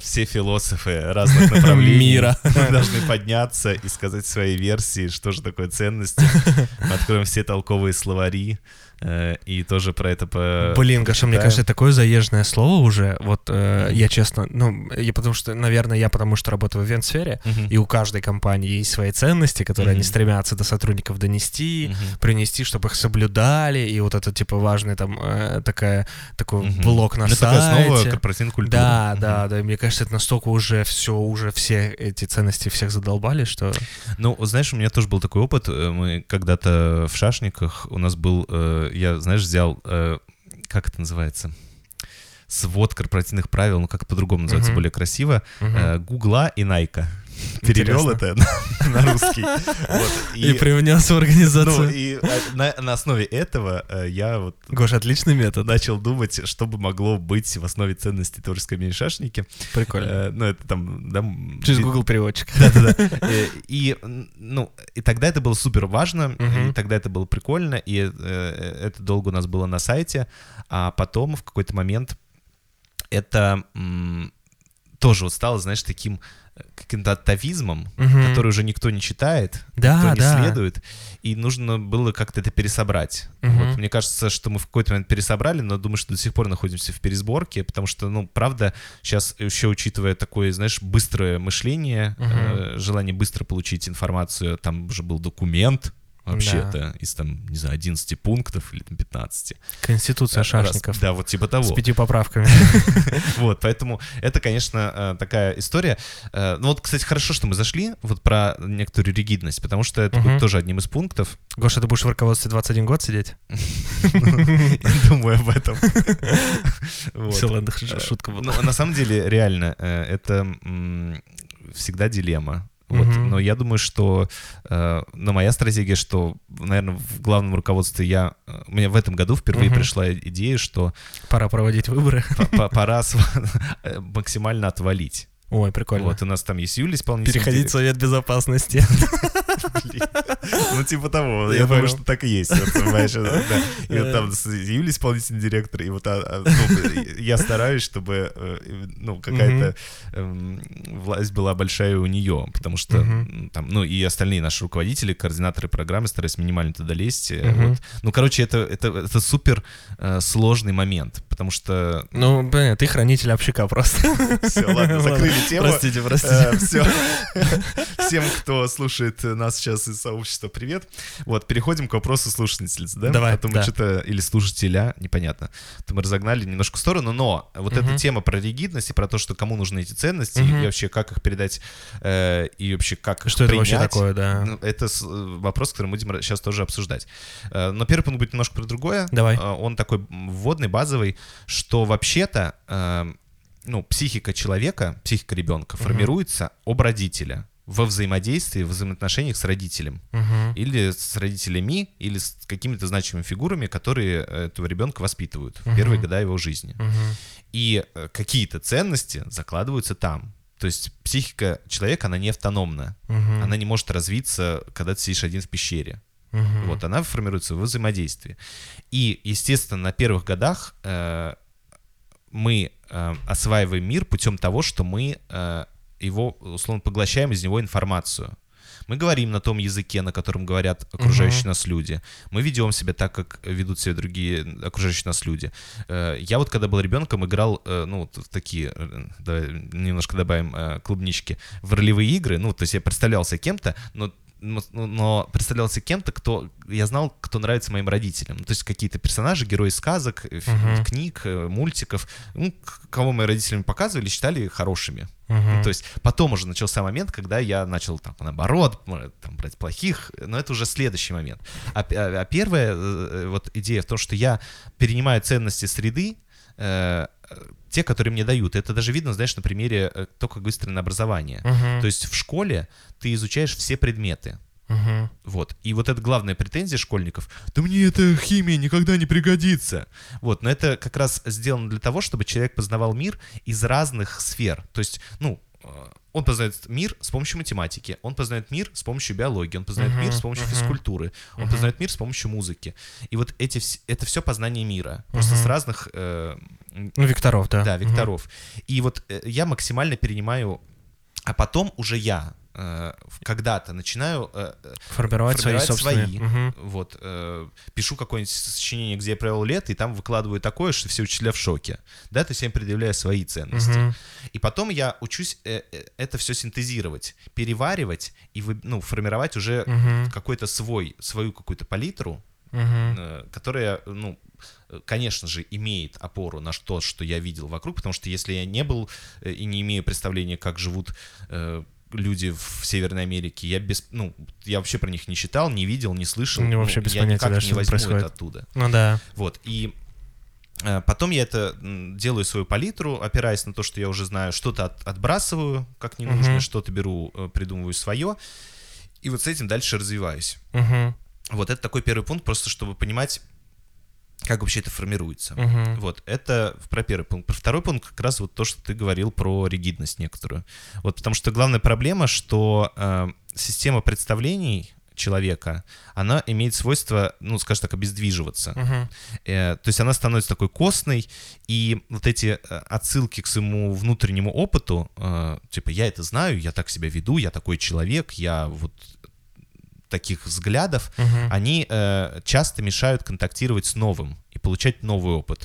все философы разных [LAUGHS] направлений Мира. [LAUGHS] должны подняться и сказать свои версии, что же такое ценности. Мы [LAUGHS] откроем все толковые словари, э, и тоже про это по... Блин, Гаша, мне кажется, это такое заезженное слово уже. Вот э, я честно, ну, я потому что, наверное, я потому что работаю в ивент-сфере, Мгм. и у каждой компании есть свои ценности, которые они Мгм. стремятся до сотрудников донести, Мгм. принести, чтобы их соблюдали, и вот это, типа, важный там э, такая, такой Мгм. блок на Ну, это такая основа сайте. корпоративной культуры. Да, Мгм. да, да. Мне кажется, это настолько уже все, уже все эти ценности всех задолбали, что... Ну, знаешь, у меня тоже был такой опыт. Э, Мы когда-то в Шашниках, у нас был, э, я, знаешь, взял, э, как это называется? Свод корпоративных правил, ну как по-другому называется, Мгм. более красиво. Э, Гугла и Найка. Перевел это на, [LAUGHS] на русский. Вот, И, привнес в организацию. ну, и э, на, на основе этого э, я вот Гош, отличный метод. начал думать, что бы могло быть в основе ценностей творческой объединения шашники. Прикольно. Э, ну, это там, да, Через Google переводчик. Да-да-да. Э, И, ну, и тогда это было супер важно, и тогда это было прикольно, и это долго у нас было на сайте, а потом в какой-то момент это тоже вот стало, знаешь, таким каким-то атовизмом, Мгм. который уже никто не читает, Да, никто не да. следует, и нужно было как-то это пересобрать. Мгм. Вот, мне кажется, что мы в какой-то момент пересобрали, но думаю, что до сих пор находимся в пересборке, потому что, ну, правда, сейчас еще учитывая такое, знаешь, быстрое мышление, Мгм. э, желание быстро получить информацию, там уже был документ, вообще-то, из там, не знаю, 11 пунктов или там 15. Конституция Раз- шашников. да, вот типа того. С пятью поправками. [LAUGHS] Вот, поэтому это, конечно, э, такая история. Э, Ну вот, кстати, хорошо, что мы зашли вот про некоторую ригидность, потому что это будет тоже одним из пунктов. Гоша, ты будешь в руководстве 21 год сидеть? [LAUGHS] Думаю об этом. [LAUGHS] Все, ладно, шутка была. Ну, на самом деле, реально, э, это всегда дилемма. Вот. Мгм. Но я думаю, что э, ну, моя стратегия, что, наверное, в главном руководстве я... э, меня в этом году впервые Мгм. пришла идея, что Пора проводить выборы. по- по- пора [LAUGHS] э, максимально отвалить. Ой, прикольно. Вот, у нас там есть Юля, исполнительный Переходить в Совет Безопасности. Ну, типа того. Я думаю, что так и есть. понимаешь. И вот там Юлей исполнительный директор, и вот а, а, ну, я стараюсь, чтобы э, ну, какая-то эм, власть была большая у нее, потому что там, ну, и остальные наши руководители, координаторы программы стараются минимально туда лезть. э. Ну, короче, это, это, это супер э, сложный момент, потому что... Ну, блин, ты хранитель общака просто. Все, ладно, закрыли тему. Простите, простите. Все. [LAUGHS] Всем, кто слушает нас сейчас из сообщества, привет. Вот, переходим к вопросу слушательницы, да? Давай, А то мы да. что-то, или слушателя, непонятно. То мы разогнали немножко в сторону, но вот эта тема про ригидность и про то, что кому нужны эти ценности, и вообще как их передать, э, и вообще как их Что это вообще такое, да? ну, это с- э, вопрос, который мы будем сейчас тоже обсуждать. Э, Но первый пункт будет немножко про другое. Давай. Э, Он такой вводный, базовый, что вообще-то э, ну, психика человека, психика ребенка Мгм. формируется об родителя во взаимодействии, в взаимоотношениях с родителем. Мгм. Или с родителями, или с какими-то значимыми фигурами, которые э, этого ребенка воспитывают Мгм. в первые года его жизни. Мгм. И э, какие-то ценности закладываются там. То есть психика человека, она не автономна. Мгм. Она не может развиться, когда ты сидишь один в пещере. Мгм. Вот, она формируется в взаимодействии. И, естественно, на первых годах э, мы э, осваиваем мир путем того, что мы э, его, условно, поглощаем из него информацию. Мы говорим на том языке, на котором говорят окружающие Мгм. нас люди. Мы ведем себя так, как ведут себя другие окружающие нас люди. Э, Я вот, когда был ребенком, играл, э, ну, вот в такие, э, давай немножко добавим клубнички, в ролевые игры. Ну, то есть я представлялся кем-то, но но, но представлялся кем-то, кто я знал, кто нравится моим родителям. Ну, То есть какие-то персонажи, герои сказок, Мгм. книг, э, мультиков, ну, кого мои родители показывали, считали хорошими. Мгм. Ну, То есть потом уже начался момент, когда я начал там наоборот там, брать плохих, но это уже следующий момент. А, а- а первая э, вот идея в том, что я перенимаю ценности среды, э, те, которые мне дают. Это даже видно, знаешь, на примере э, то, как выстроено образование. Мгм. То есть в школе ты изучаешь все предметы. Мгм. Вот. И вот это главная претензия школьников. Да мне эта химия никогда не пригодится. Вот. Но это как раз сделано для того, чтобы человек познавал мир из разных сфер. То есть, ну, он познает мир с помощью математики, он познает мир с помощью биологии, он познает Мгм, мир с помощью мгм. физкультуры, он Мгм. познает мир с помощью музыки. И вот эти, это все познание мира. Просто Мгм. с разных э, Ну, векторов, да. да, векторов. И вот э, я максимально перенимаю А потом уже я э, когда-то начинаю э, э, Формировать, свои формировать собственные. свои. Мгм. Вот, э, пишу какое-нибудь сочинение, где я провел лето, и там выкладываю такое, что все учителя в шоке. Да, то есть я им предъявляю свои ценности. Мгм. И потом я учусь э, э, это все синтезировать, переваривать и вы- ну, формировать уже Мгм. какой-то свой, свою какую-то палитру, э, которая, ну, конечно же, имеет опору на то, что я видел вокруг, потому что если я не был э, и не имею представления, как живут э, люди в Северной Америке, я без, ну, я вообще про них не читал, не видел, не слышал, Ну, вообще без я понятия, никак да, не возьму происходит. это оттуда. Ну да. Вот, и э, потом я это делаю свою палитру, опираясь на то, что я уже знаю, что-то от- отбрасываю, как ненужное, Мгм. что-то беру, э, придумываю свое, и вот с этим дальше развиваюсь. Мгм. Вот это такой первый пункт, просто чтобы понимать, как вообще это формируется. Мгм. Вот, это про первый пункт. Про второй пункт как раз вот то, что ты говорил про ригидность некоторую. Вот потому что главная проблема, что э, система представлений человека, она имеет свойство, ну, скажем так, обездвиживаться. Мгм. Э, то есть она становится такой костной, и вот эти э, отсылки к своему внутреннему опыту, э, типа, я это знаю, я так себя веду, я такой человек, я вот таких взглядов, Мгм. они э, часто мешают контактировать с новым и получать новый опыт.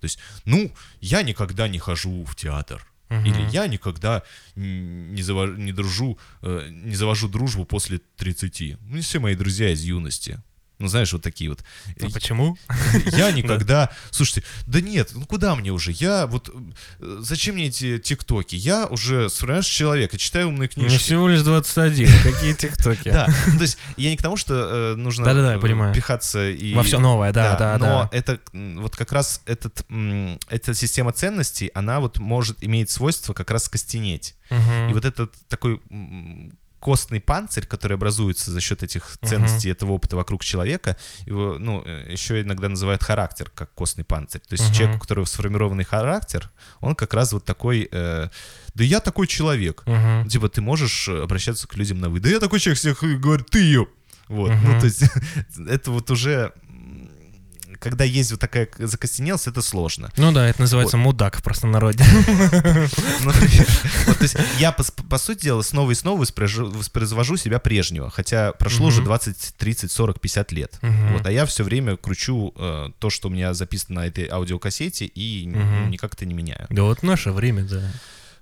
То есть, ну, я никогда не хожу в театр. Мгм. Или я никогда не, зава- не дружу, э, не завожу дружбу после 30. Ну, все мои друзья из юности. Ну, знаешь, вот такие вот. А почему? [LAUGHS] Я [LAUGHS] никогда... Слушайте, да нет, ну куда мне уже? Я вот... э, Зачем мне эти тиктоки? Я уже сформировавший человек, и читаю умные Мне книжки. всего лишь 21. [LAUGHS] Какие тиктоки? Да, ну, то есть я не к тому, что э, нужно э, пихаться и... Во все новое, да, да, но да. это м, вот как раз этот, эта система ценностей, она вот может иметь свойство как раз костенеть. И вот этот такой костный панцирь, который образуется за счет этих ценностей этого опыта вокруг человека, его, ну, э, еще иногда называют характер как костный панцирь. То есть Мгм. человек, у которого сформированный характер, он как раз вот такой, э, да я такой человек. Мгм. Типа ты можешь э, обращаться к людям на вы. Да я такой человек, всех и говорю, ты ее. Вот, Мгм. ну то есть [LAUGHS] это вот уже, когда есть вот такая закостенелость, это сложно. Ну да, это называется мудак в простонародье. [LAUGHS] Ну, [LAUGHS] вот, я, по, сути дела, снова и снова воспроизвожу, себя прежнего, хотя прошло уже Мгм. 20, 30, 40, 50 лет. Вот, а я все время кручу э, то, что у меня записано на этой аудиокассете, и никак это не меняю. Да вот наше время, да.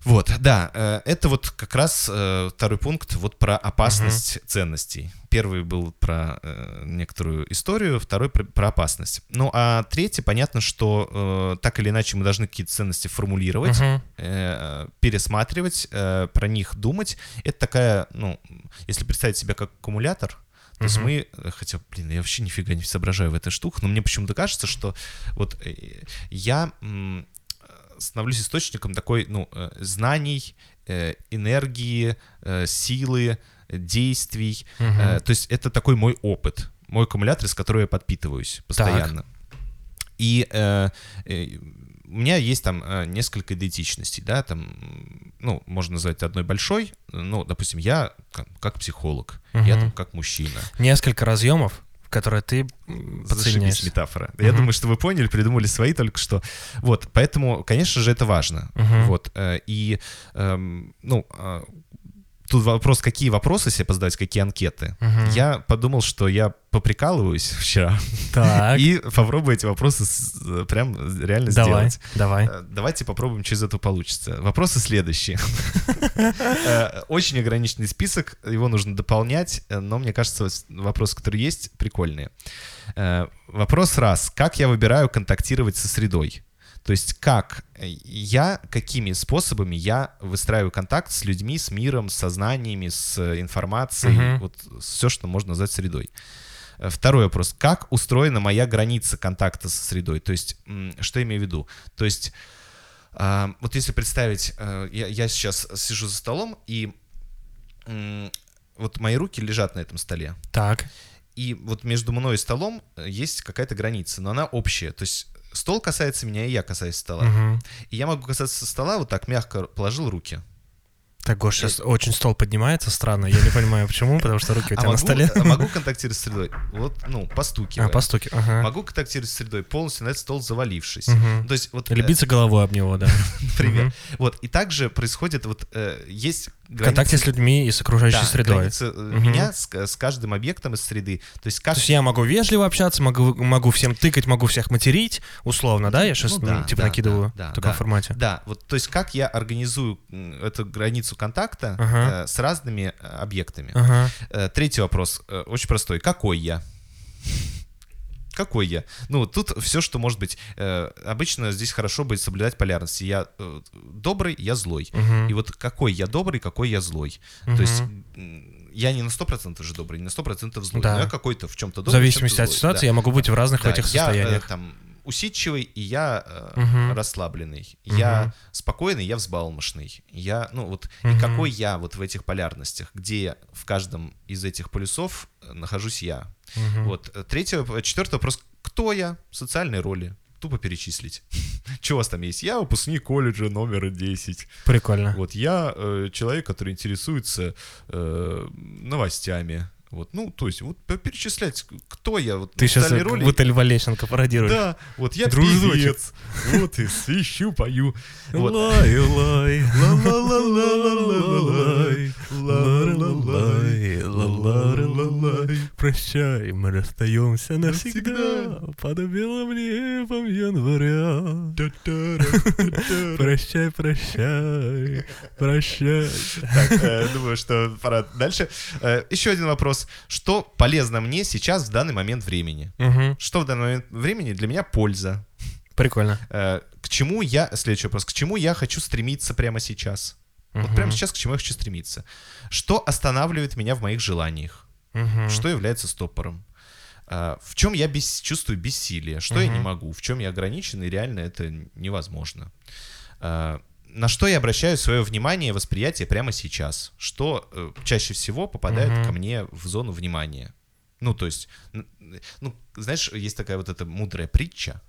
Вот, да, э, это вот как раз э, второй пункт вот про опасность ценностей. Первый был про э, некоторую историю, второй про, про опасность. Ну, а третий, понятно, что э, так или иначе мы должны какие-то ценности формулировать, Мгм. э, пересматривать, э, про них думать. Это такая, ну, если представить себя как аккумулятор, то есть Мгм. мы, э, хотя, блин, я вообще нифига не соображаю в этой штуке, но мне почему-то кажется, что вот э, я становлюсь источником такой, ну, э, знаний, энергии, силы, действий. Мгм. Э, То есть это такой мой опыт, мой аккумулятор, из которого я подпитываюсь постоянно. И э, э, у меня есть там э, несколько идентичностей, да, там, ну, можно назвать одной большой, ну, допустим, я как, как психолог, я Мгм. там как мужчина. Несколько разъемов, которые ты подсоединяешь. метафора. Я Мгм. думаю, что вы поняли, придумали свои только что. Вот, поэтому, конечно же, это важно. Мгм. Вот, э, и, эм, ну, э, тут вопрос, какие вопросы себе позадать, какие анкеты. Мгм. Я подумал, что я поприкалываюсь [LAUGHS] вчера Так, и попробую эти вопросы с- прям реально давай, сделать. давай. Э, Давайте попробуем, что из этого получится. Вопросы следующие. [LAUGHS] Э, Очень ограниченный список, его нужно дополнять, э, но мне кажется, вопросы, которые есть, прикольные. Вопрос раз. Как я выбираю контактировать со средой? То есть как э, я, какими способами я выстраиваю контакт с людьми, с миром, с сознаниями, с э, информацией, Мгм. вот все, что можно назвать средой. Э, Второй вопрос. Как устроена моя граница контакта со средой? То есть, что я имею в виду? То есть, а, вот если представить, я, я сейчас сижу за столом, и вот мои руки лежат на этом столе. Так, И вот между мной и столом есть какая-то граница, но она общая. То есть стол касается меня, и я касаюсь стола. мгм. И я могу касаться стола вот так мягко положил руки. Так, Гош, сейчас очень стол поднимается странно. Я не понимаю, почему, потому что руки у А тебя на могу, столе. а [LAUGHS] могу контактировать с средой? Вот, ну, постукивая. А, по стуке. Ага. Могу контактировать с средой, полностью на этот стол завалившись. Ну, То есть вот... Или э, биться головой об него, да. [LAUGHS] Например. Мгм. Вот, и также происходит, вот, э, есть В контакте с людьми и с окружающей да, средой. границы, э, меня с, с каждым объектом из среды. То есть как То есть я могу вежливо общаться, могу, могу всем тыкать, могу всех материть, условно, да? Я сейчас Ну да, типа да, накидываю да, да, в таком да. формате. Да, вот то есть как я организую эту границу контакта Ага. э, с разными э, объектами. Ага. Э, Третий вопрос, э, очень простой. Какой я? Какой я? Ну, тут все, что может быть. Э, обычно здесь хорошо будет соблюдать полярность. Я э, добрый, я злой. Мгм. И вот какой я добрый, какой я злой. То есть я не на 100% же добрый, не на 100% злой. Да. Но я какой-то в чем-то добрый, в зависимости от ситуации Да. я могу быть в разных Да, этих я, э, состояниях. там усидчивый, и я э, Мгм. расслабленный. Мгм. Я спокойный, я взбалмошный. Я, ну вот, Мгм. и какой я вот в этих полярностях, где в каждом из этих полюсов э, нахожусь я. Мгм. Вот. э, Третий, воп- четвертый вопрос. Кто я? Социальные роли. Тупо перечислить. [LAUGHS] Что у вас там есть? Я выпускник колледжа номер 10. Прикольно. Вот я э, человек, который интересуется э, новостями. Вот, ну, то есть, вот перечислять, кто я, вот, Ты сейчас социальные как роли. будто Льва Лещенко пародируешь. Да, вот я Дружочек. певец. Вот и свищу, пою. Вот. Лай, лай, Ла-ла-ла-ла-ла-ла-лай, ла-ла-лай, ла-ла-ла-лай. Прощай, мы расстаемся навсегда Навсегда. под белым небом января. Прощай, прощай, прощай. Так, э, думаю, что пора дальше. Э, Еще один вопрос. Что полезно мне сейчас в данный момент времени? Что в данный момент времени для меня польза? Прикольно. Э, К чему я, следующий вопрос, к чему я хочу стремиться прямо сейчас? Вот прямо сейчас к чему я хочу стремиться? Что останавливает меня в моих желаниях? Мгм. Что является стопором? А, В чем я бес- чувствую бессилие? Что я не могу? В чем я ограничен? И реально это невозможно. А, На что я обращаю свое внимание и восприятие прямо сейчас? Что э, чаще всего попадает Мгм. ко мне в зону внимания? Ну, то есть, ну, знаешь, есть такая вот эта мудрая притча,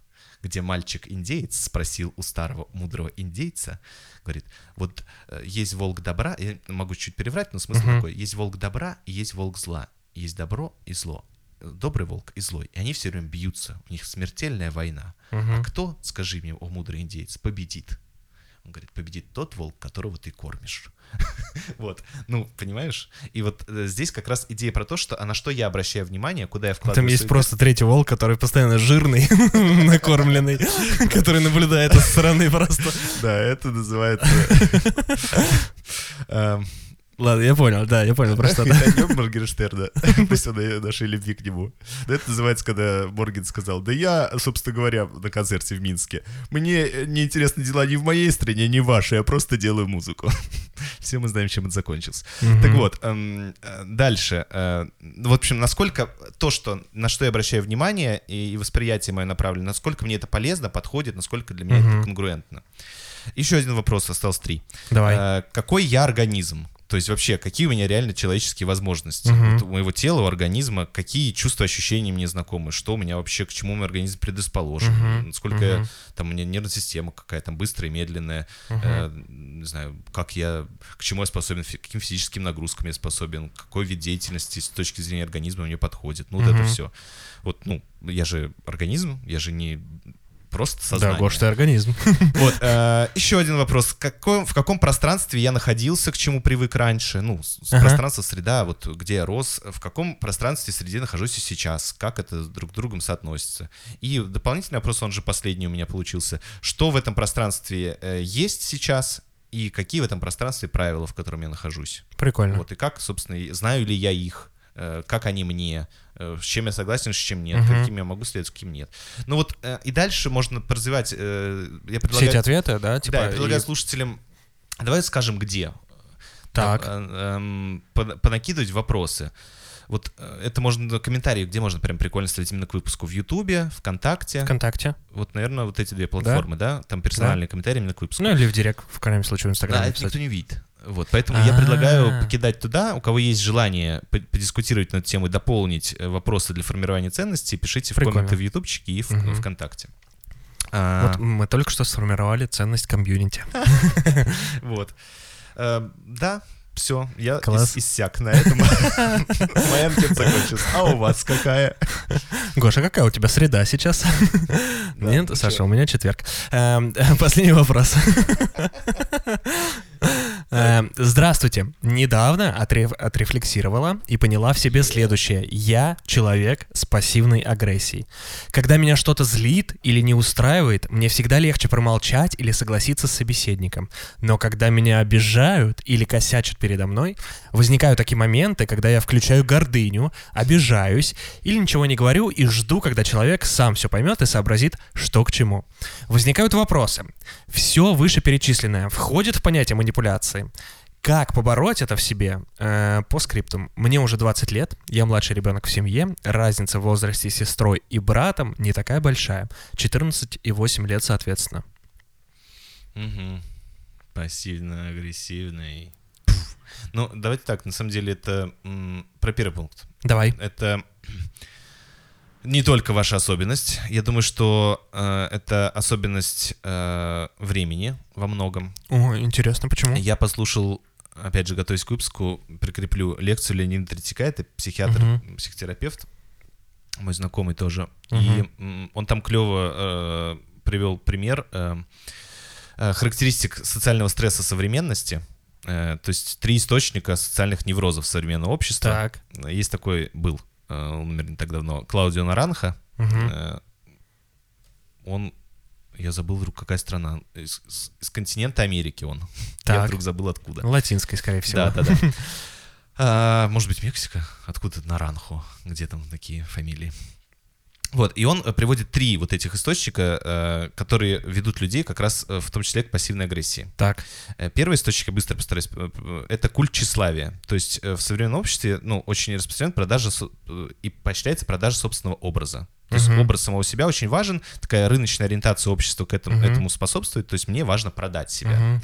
где мальчик-индеец спросил у старого мудрого индейца, говорит, вот э, есть волк добра, я могу чуть переврать, но смысл Мгм. такой, есть волк добра и есть волк зла, есть добро и зло, Э, добрый волк и злой, и они все время бьются, у них смертельная война. Мгм. А кто, скажи мне, о мудрый индейец, победит? Он говорит, победит тот волк, которого ты кормишь. [LAUGHS] Вот, ну, понимаешь? И вот э, здесь как раз идея про то, что, а на что я обращаю внимание, куда я вкладываю Там есть просто третий волк, который постоянно жирный, [LAUGHS] накормленный, [LAUGHS] который наблюдает со стороны просто. Да, это называется... Ладно, я понял, да, я понял просто. [LAUGHS] да. Моргенштерна. [LAUGHS] И нашей любви к нему. Это называется, когда Морген сказал, да я, собственно говоря, на концерте в Минске. Мне не интересны дела ни в моей стране, ни в вашей, я просто делаю музыку. [LAUGHS] Все мы знаем, чем это закончилось. Так вот, эм, э, дальше. э, В общем, насколько то, что, на что я обращаю внимание, и восприятие мое направлено, насколько мне это полезно, подходит, насколько для меня это конгруентно. Еще один вопрос, осталось три. Давай. Э, Какой я организм? То есть вообще, какие у меня реально человеческие возможности? Мгм. Вот у моего тела, у организма, какие чувства, ощущения мне знакомы? Что у меня вообще, к чему мой организм предрасположен? Мгм. Сколько я- Мгм. там у меня нервная система какая там быстрая, медленная? Мгм. Э, не знаю, как я, к чему я способен, каким физическим нагрузкам я способен, какой вид деятельности с точки зрения организма мне подходит. Ну, вот это все. Вот, ну, я же организм, я же не просто Да, сознание. Гош, ты организм. [LAUGHS] Вот, э, еще один вопрос. Какой- в каком пространстве я находился, к чему привык раньше? Ну, Ага. пространство, среда, вот где я рос, в каком пространстве среде нахожусь и сейчас, как это друг с другом соотносится. И дополнительный вопрос, он же последний у меня получился. Что в этом пространстве э, есть сейчас и какие в этом пространстве правила, в котором я нахожусь? Прикольно. Вот, и как, собственно, знаю ли я их, как они мне, э, с чем я согласен, с чем нет, Мгм. каким я могу следовать, с каким нет. Ну вот, э, и дальше можно развивать, э, я Все предлагаю... эти ответы, да, типа... да, я предлагаю и- слушателям, давай скажем, где. Так. Э, эм, пон- понакидывать вопросы. Вот э, это можно комментарии, где можно прям прикольно ставить именно к выпуску в Ютубе, ВКонтакте. ВКонтакте. Вот, наверное, вот эти две платформы, да? Там персональные комментарии именно к выпуску. Ну или в директ, в крайнем случае, в Да, Инстаграме это писать. никто не видит. Вот, поэтому я А. предлагаю покидать туда. У кого есть желание по- подискутировать на эту тему дополнить э, вопросы для формирования ценностей, пишите в Прикольно. комменты в Ютубчике и в Мгм. ВКонтакте. А, Вот мы только что сформировали ценность комьюнити. [LAUGHS] Вот. Э, Да, все, я Класс. ис- иссяк на этом. [LAUGHS] Моя анкета закончилась. А у вас какая? Гоша, какая у тебя среда сейчас? [LAUGHS] Нет, Саша, у меня четверг. Эм, Последний вопрос. Э, Здравствуйте. Недавно отреф- отрефлексировала и поняла в себе следующее. Я человек с пассивной агрессией. Когда меня что-то злит или не устраивает, мне всегда легче промолчать или согласиться с собеседником. Но когда меня обижают или косячат передо мной, возникают такие моменты, когда я включаю гордыню, обижаюсь или ничего не говорю и жду, когда человек сам все поймет и сообразит, что к чему. Возникают вопросы. Все вышеперечисленное входит в понятие манипуляции. Как побороть это в себе? Э, по скриптам. Мне уже 20 лет, я младший ребенок в семье, разница в возрасте с сестрой и братом не такая большая. 14 и 8 лет соответственно. Мгм. Пассивно-агрессивный. Ну, давайте так, на самом деле это м, про первый пункт. Давай. Это не только ваша особенность. Я думаю, что э, это особенность э, времени во многом. О, интересно, почему? Я послушал, опять же, готовясь к выпуску, прикреплю лекцию Леонида Третьяка, это психиатр, Мгм. психотерапевт, мой знакомый тоже. Мгм. И м, он там клево э, привел пример э, э, характеристик социального стресса современности. Э, то есть три источника социальных неврозов современного общества. Так. Есть такой, был, он умер не так давно, Клаудио Наранха. Э, Он, я забыл вдруг, какая страна, из, из- из континента Америки он. [LAUGHS] Я Так. вдруг забыл откуда. Латинской, скорее всего. Да, да, да. [LAUGHS] А, Может быть, Мексика? Откуда Наранхо? Где там такие фамилии? Вот, и он э, приводит три вот этих источника, э, которые ведут людей как раз э, в том числе к пассивной агрессии. Так. Первый источник, я быстро постараюсь, это культ тщеславия. То есть в современном обществе, ну, очень распространен продажа и поощряется продажа собственного образа. То есть образ самого себя очень важен, такая рыночная ориентация общества к этому, этому способствует. То есть мне важно продать себя.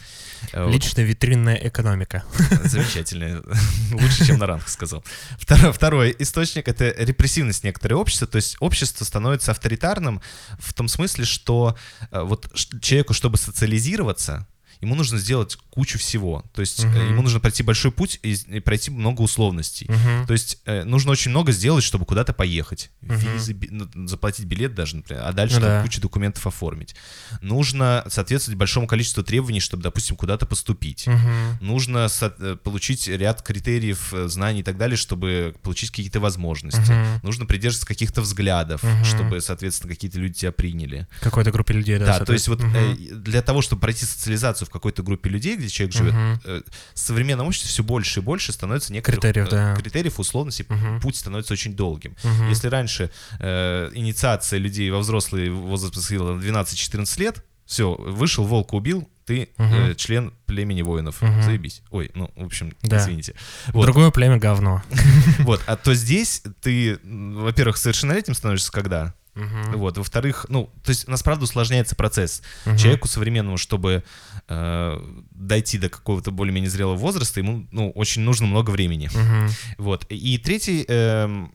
Э, вот. Личная витринная экономика. [LAUGHS] Замечательно. [LAUGHS] Лучше, чем на ранг сказал. Второй, второй источник — это репрессивность некоторых общества. То есть общество становится авторитарным в том смысле, что э, вот человеку, чтобы социализироваться, ему нужно сделать кучу всего. То есть Мгм. ему нужно пройти большой путь и, и пройти много условностей. Мгм. То есть э, нужно очень много сделать, чтобы куда-то поехать. Мгм. Визы, би- ну, заплатить билет даже, например, а дальше Ну да. кучу документов оформить. Нужно соответствовать большому количеству требований, чтобы, допустим, куда-то поступить Мгм. нужно со- э, получить ряд критериев, э, знаний и так далее, чтобы получить какие-то возможности. Мгм. Нужно придерживаться каких-то взглядов, Мгм. чтобы, соответственно, какие-то люди тебя приняли. Какой-то группе людей, да. Да, то есть вот соответственно. э, для того, чтобы пройти социализацию в какой-то группе людей, где человек живет, э, в современном обществе все больше и больше становится некоторых Критериев, э, да. критериев, условностей, Мгм. путь становится очень долгим. Мгм. Если раньше э, инициация людей во взрослый возраст происходила 12-14 лет, все, вышел, волка убил, ты э, Мгм. член племени воинов. Мгм. Заебись. Ой, ну, в общем, Да. извините. Вот, Другое племя говно. [LAUGHS] вот, а то здесь ты, во-первых, совершеннолетним становишься когда? Мгм. Вот, во-вторых, ну, то есть у нас, правда, усложняется процесс. Мгм. Человеку современному, чтобы э, дойти до какого-то более-менее зрелого возраста, ему, ну, очень нужно много времени. Мгм. Вот. И третий, эм,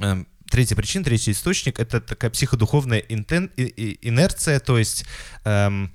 эм, третья причина, третий источник — это такая психодуховная интен- и- и- инерция, то есть эм,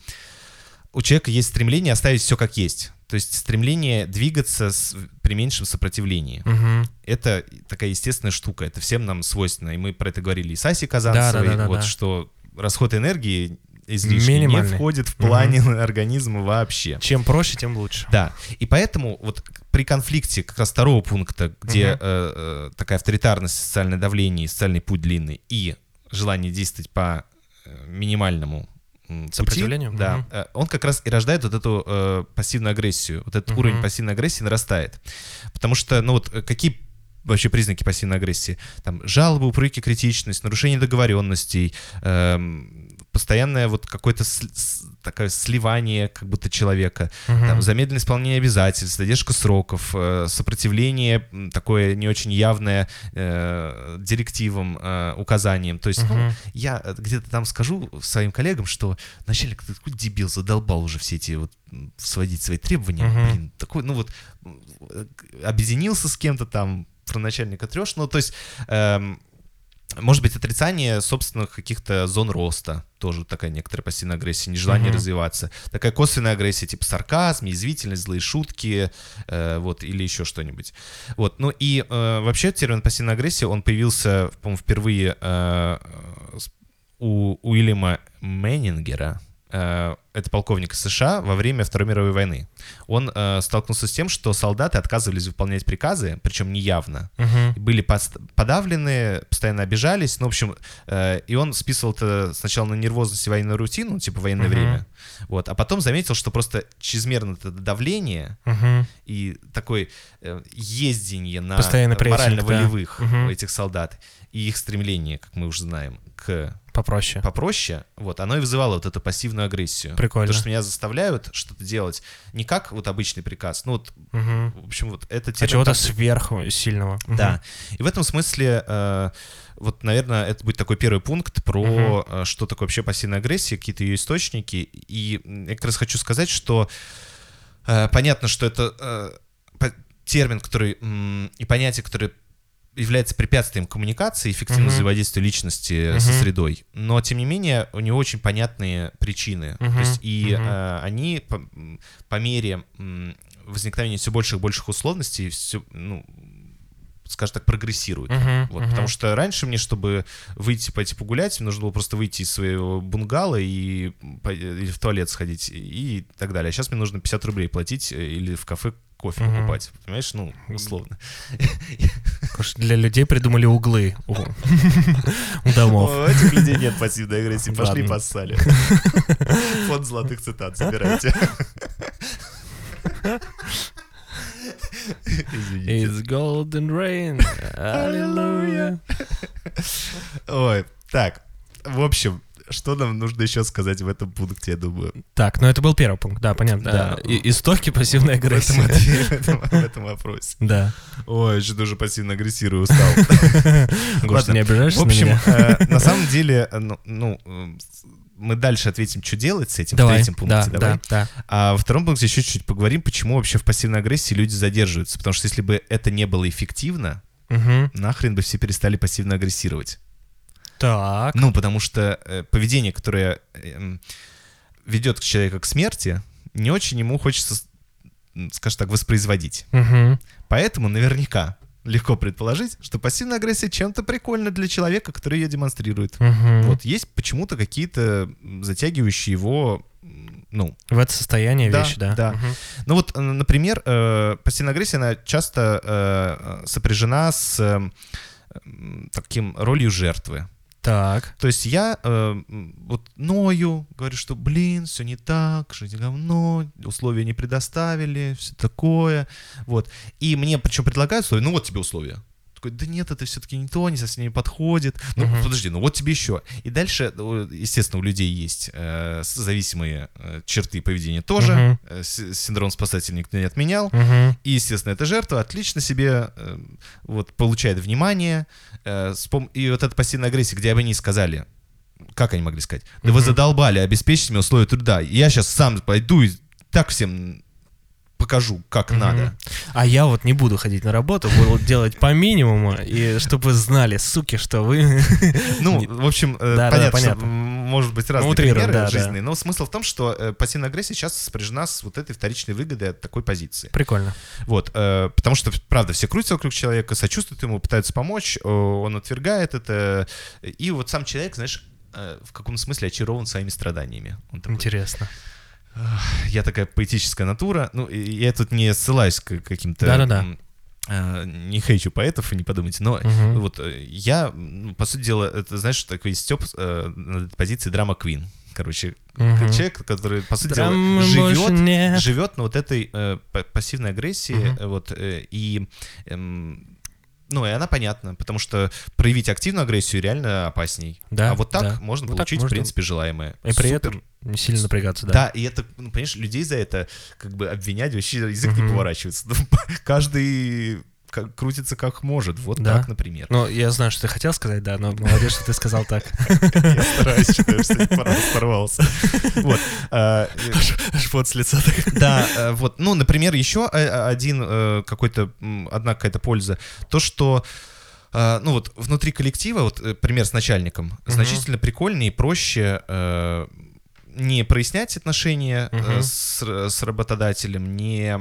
у человека есть стремление оставить все как есть. То есть стремление двигаться с, при меньшем сопротивлении. Мгм. Это такая естественная штука, это всем нам свойственно. И мы про это говорили и с Асей Казанцевой, Да-да-да-да-да. вот, что расход энергии излишний не входит в плане [LAUGHS] организма вообще. Чем проще, тем лучше. Да, и поэтому вот при конфликте как раз второго пункта, где Мгм. э, э, такая авторитарность, социальное давление, социальный путь длинный, и желание действовать по э, минимальному м, пути, да, э, он как раз и рождает вот эту э, пассивную агрессию. Вот этот Мгм. уровень пассивной агрессии нарастает. Потому что, ну вот, э, какие вообще признаки пассивной агрессии? Там жалобы, упреки, критичность, нарушение договоренностей, эм, постоянное вот какое-то такое сливание как будто человека, Мгм. там, замедленное исполнение обязательств, задержка сроков, э, сопротивление такое не очень явное э, директивам, э, указаниям. То есть, ну, Мгм. я э, где-то там скажу своим коллегам, что начальник ты такой дебил, задолбал уже все эти вот сводить свои требования. Мгм. Блин, такой, ну вот, э, объединился с кем-то там, про начальника трешь. Ну, то есть, эм, может быть, отрицание собственных каких-то зон роста, тоже такая некоторая пассивная агрессия, нежелание Мгм. развиваться. Такая косвенная агрессия, типа сарказм, язвительность, злые шутки, э, вот, или еще что-нибудь. Вот, ну и э, вообще термин пассивная агрессия, он появился, по-моему, впервые э, у Уильяма Меннингера. Э, это полковник США во время Второй мировой войны. Он э, столкнулся с тем, что солдаты отказывались выполнять приказы, причем неявно. Мгм. Были подавлены, постоянно обижались. Ну, в общем, э, и он списывал это сначала на нервозность и военную рутину, типа военное Мгм. время. Вот, а потом заметил, что просто чрезмерно это давление Мгм. и такое э, ездение на морально-волевых да. Мгм. у этих солдат и их стремление, как мы уже знаем, к Попроще. попроще, вот, оно и вызывало вот эту пассивную агрессию. Прикольно. Потому что меня заставляют что-то делать не как вот обычный приказ, ну вот, Мгм. в общем, вот это А чего-то сверху сильного. Да. И в этом смысле, э, вот, наверное, это будет такой первый пункт про э, что такое вообще пассивная агрессия, какие-то ее источники. И я как раз хочу сказать, что э, понятно, что это э, термин, который и понятие, которое является препятствием коммуникации, эффективного Мгм. взаимодействия личности со Мгм. средой. Но, тем не менее, у него очень понятные причины. Мгм. То есть, и Мгм. э, они по, по мере возникновения все больших и больших условностей, все, ну, скажем так, прогрессируют. Мгм. Вот, Мгм. Потому что раньше мне, чтобы выйти, пойти погулять, мне нужно было просто выйти из своего бунгало и, или в туалет сходить и так далее. А сейчас мне нужно 50 рублей платить э, или в кафе кофе Мгм. покупать. Понимаешь? Ну, условно. Для людей придумали углы у домов. У этих людей нет пассивной агрессии. Пошли поссали. Фонд золотых цитат забирайте. Извините. It's golden rain. Аллилуйя. Ой, так, в общем, что нам нужно еще сказать в этом пункте, я думаю? Так, ну это был первый пункт, да, понятно. Да. И- Истоки пассивной В агрессии. в этом- в этом вопросе. Да. Ой, я что-то уже пассивно агрессирую, устал. [LAUGHS] Гош, ты не обижаешься В общем, э, на самом деле, э, ну, ну, э, с- мы дальше ответим, что делать с этим в Давай, третьем пункте. да, давай. да, да. А во втором пункте еще чуть-чуть поговорим, почему вообще в пассивной агрессии люди задерживаются. Потому что если бы это не было эффективно, Мгм. нахрен бы все перестали пассивно агрессировать. Так. Ну, потому что э, поведение, которое эм, ведет человека к смерти, не очень ему хочется, скажем так, воспроизводить. Мгм. Поэтому наверняка легко предположить, что пассивная агрессия чем-то прикольна для человека, который ее демонстрирует. Мгм. Вот есть почему-то какие-то затягивающие его, ну, В это состояние Да, вещи, да. да. Мгм. ну вот, э, например, э, пассивная агрессия, она часто э, сопряжена с э, таким ролью жертвы. Так. То есть я э, вот ною, говорю, что, блин, все не так, жизнь говно, условия не предоставили, все такое, вот. И мне причем предлагают условия, ну вот тебе условия. Такой, да нет, это все-таки не то, не совсем не подходит. Ну, Мгм. подожди, ну вот тебе еще. И дальше, ну, естественно, у людей есть э, зависимые э, черты поведения тоже. Мгм. Э, синдром спасателя никто не отменял. Мгм. И, естественно, эта жертва отлично себе э, вот, получает внимание. э, с пом- и вот эта пассивная агрессия, где бы они сказали, как они могли сказать? Да вы Мгм. задолбали, обеспечьте мне условия труда. Я сейчас сам пойду и так всем покажу, как Мгм. надо. А я вот не буду ходить на работу, буду делать по минимуму, и чтобы вы знали, суки, что вы... Ну, в общем, э, да, понятно, что может быть разные утрируем, примеры да, да. жизненные, но смысл в том, что э, пассивная агрессия часто сопряжена с вот этой вторичной выгодой от такой позиции. Прикольно. Вот, э, потому что, правда, все крутятся вокруг человека, сочувствуют ему, пытаются помочь, он отвергает это. И вот сам человек, знаешь, в каком смысле очарован своими страданиями. Он такой, Интересно. Я такая поэтическая натура. Ну, я тут не ссылаюсь к каким-то... Да-да-да. э, не хейчу поэтов, не подумайте, но Мгм. вот э, я, ну, по сути дела, это, знаешь, такой степ на этой позиции драма Квин. Короче, Мгм. человек, который, по сути Драмы дела, живет живет на вот этой э, па- пассивной агрессии, э, вот, э, и, эм, ну, и она понятна, потому что проявить активную агрессию реально опасней. Да, а вот так да. можно Вот так получить, в можно. принципе, желаемое. И при Супер. этом не сильно напрягаться, Да. да. и это, ну, понимаешь, людей за это как бы обвинять вообще язык не Мгм. поворачивается. [LAUGHS] Ну, каждый как- крутится как может. Вот Да. так, например. Ну, я знаю, что ты хотел сказать, да, но [LAUGHS] молодец, что ты сказал так. Я стараюсь, [LAUGHS] пора- порвался. Вот. а, Аж вот с лица. [LAUGHS] Да, э, вот, ну, например, еще э, один э, какой-то, м, одна какая-то польза, то, что ну вот внутри коллектива, вот пример с начальником, значительно прикольнее и проще не прояснять отношения э, Мгм. с, р- с работодателем, не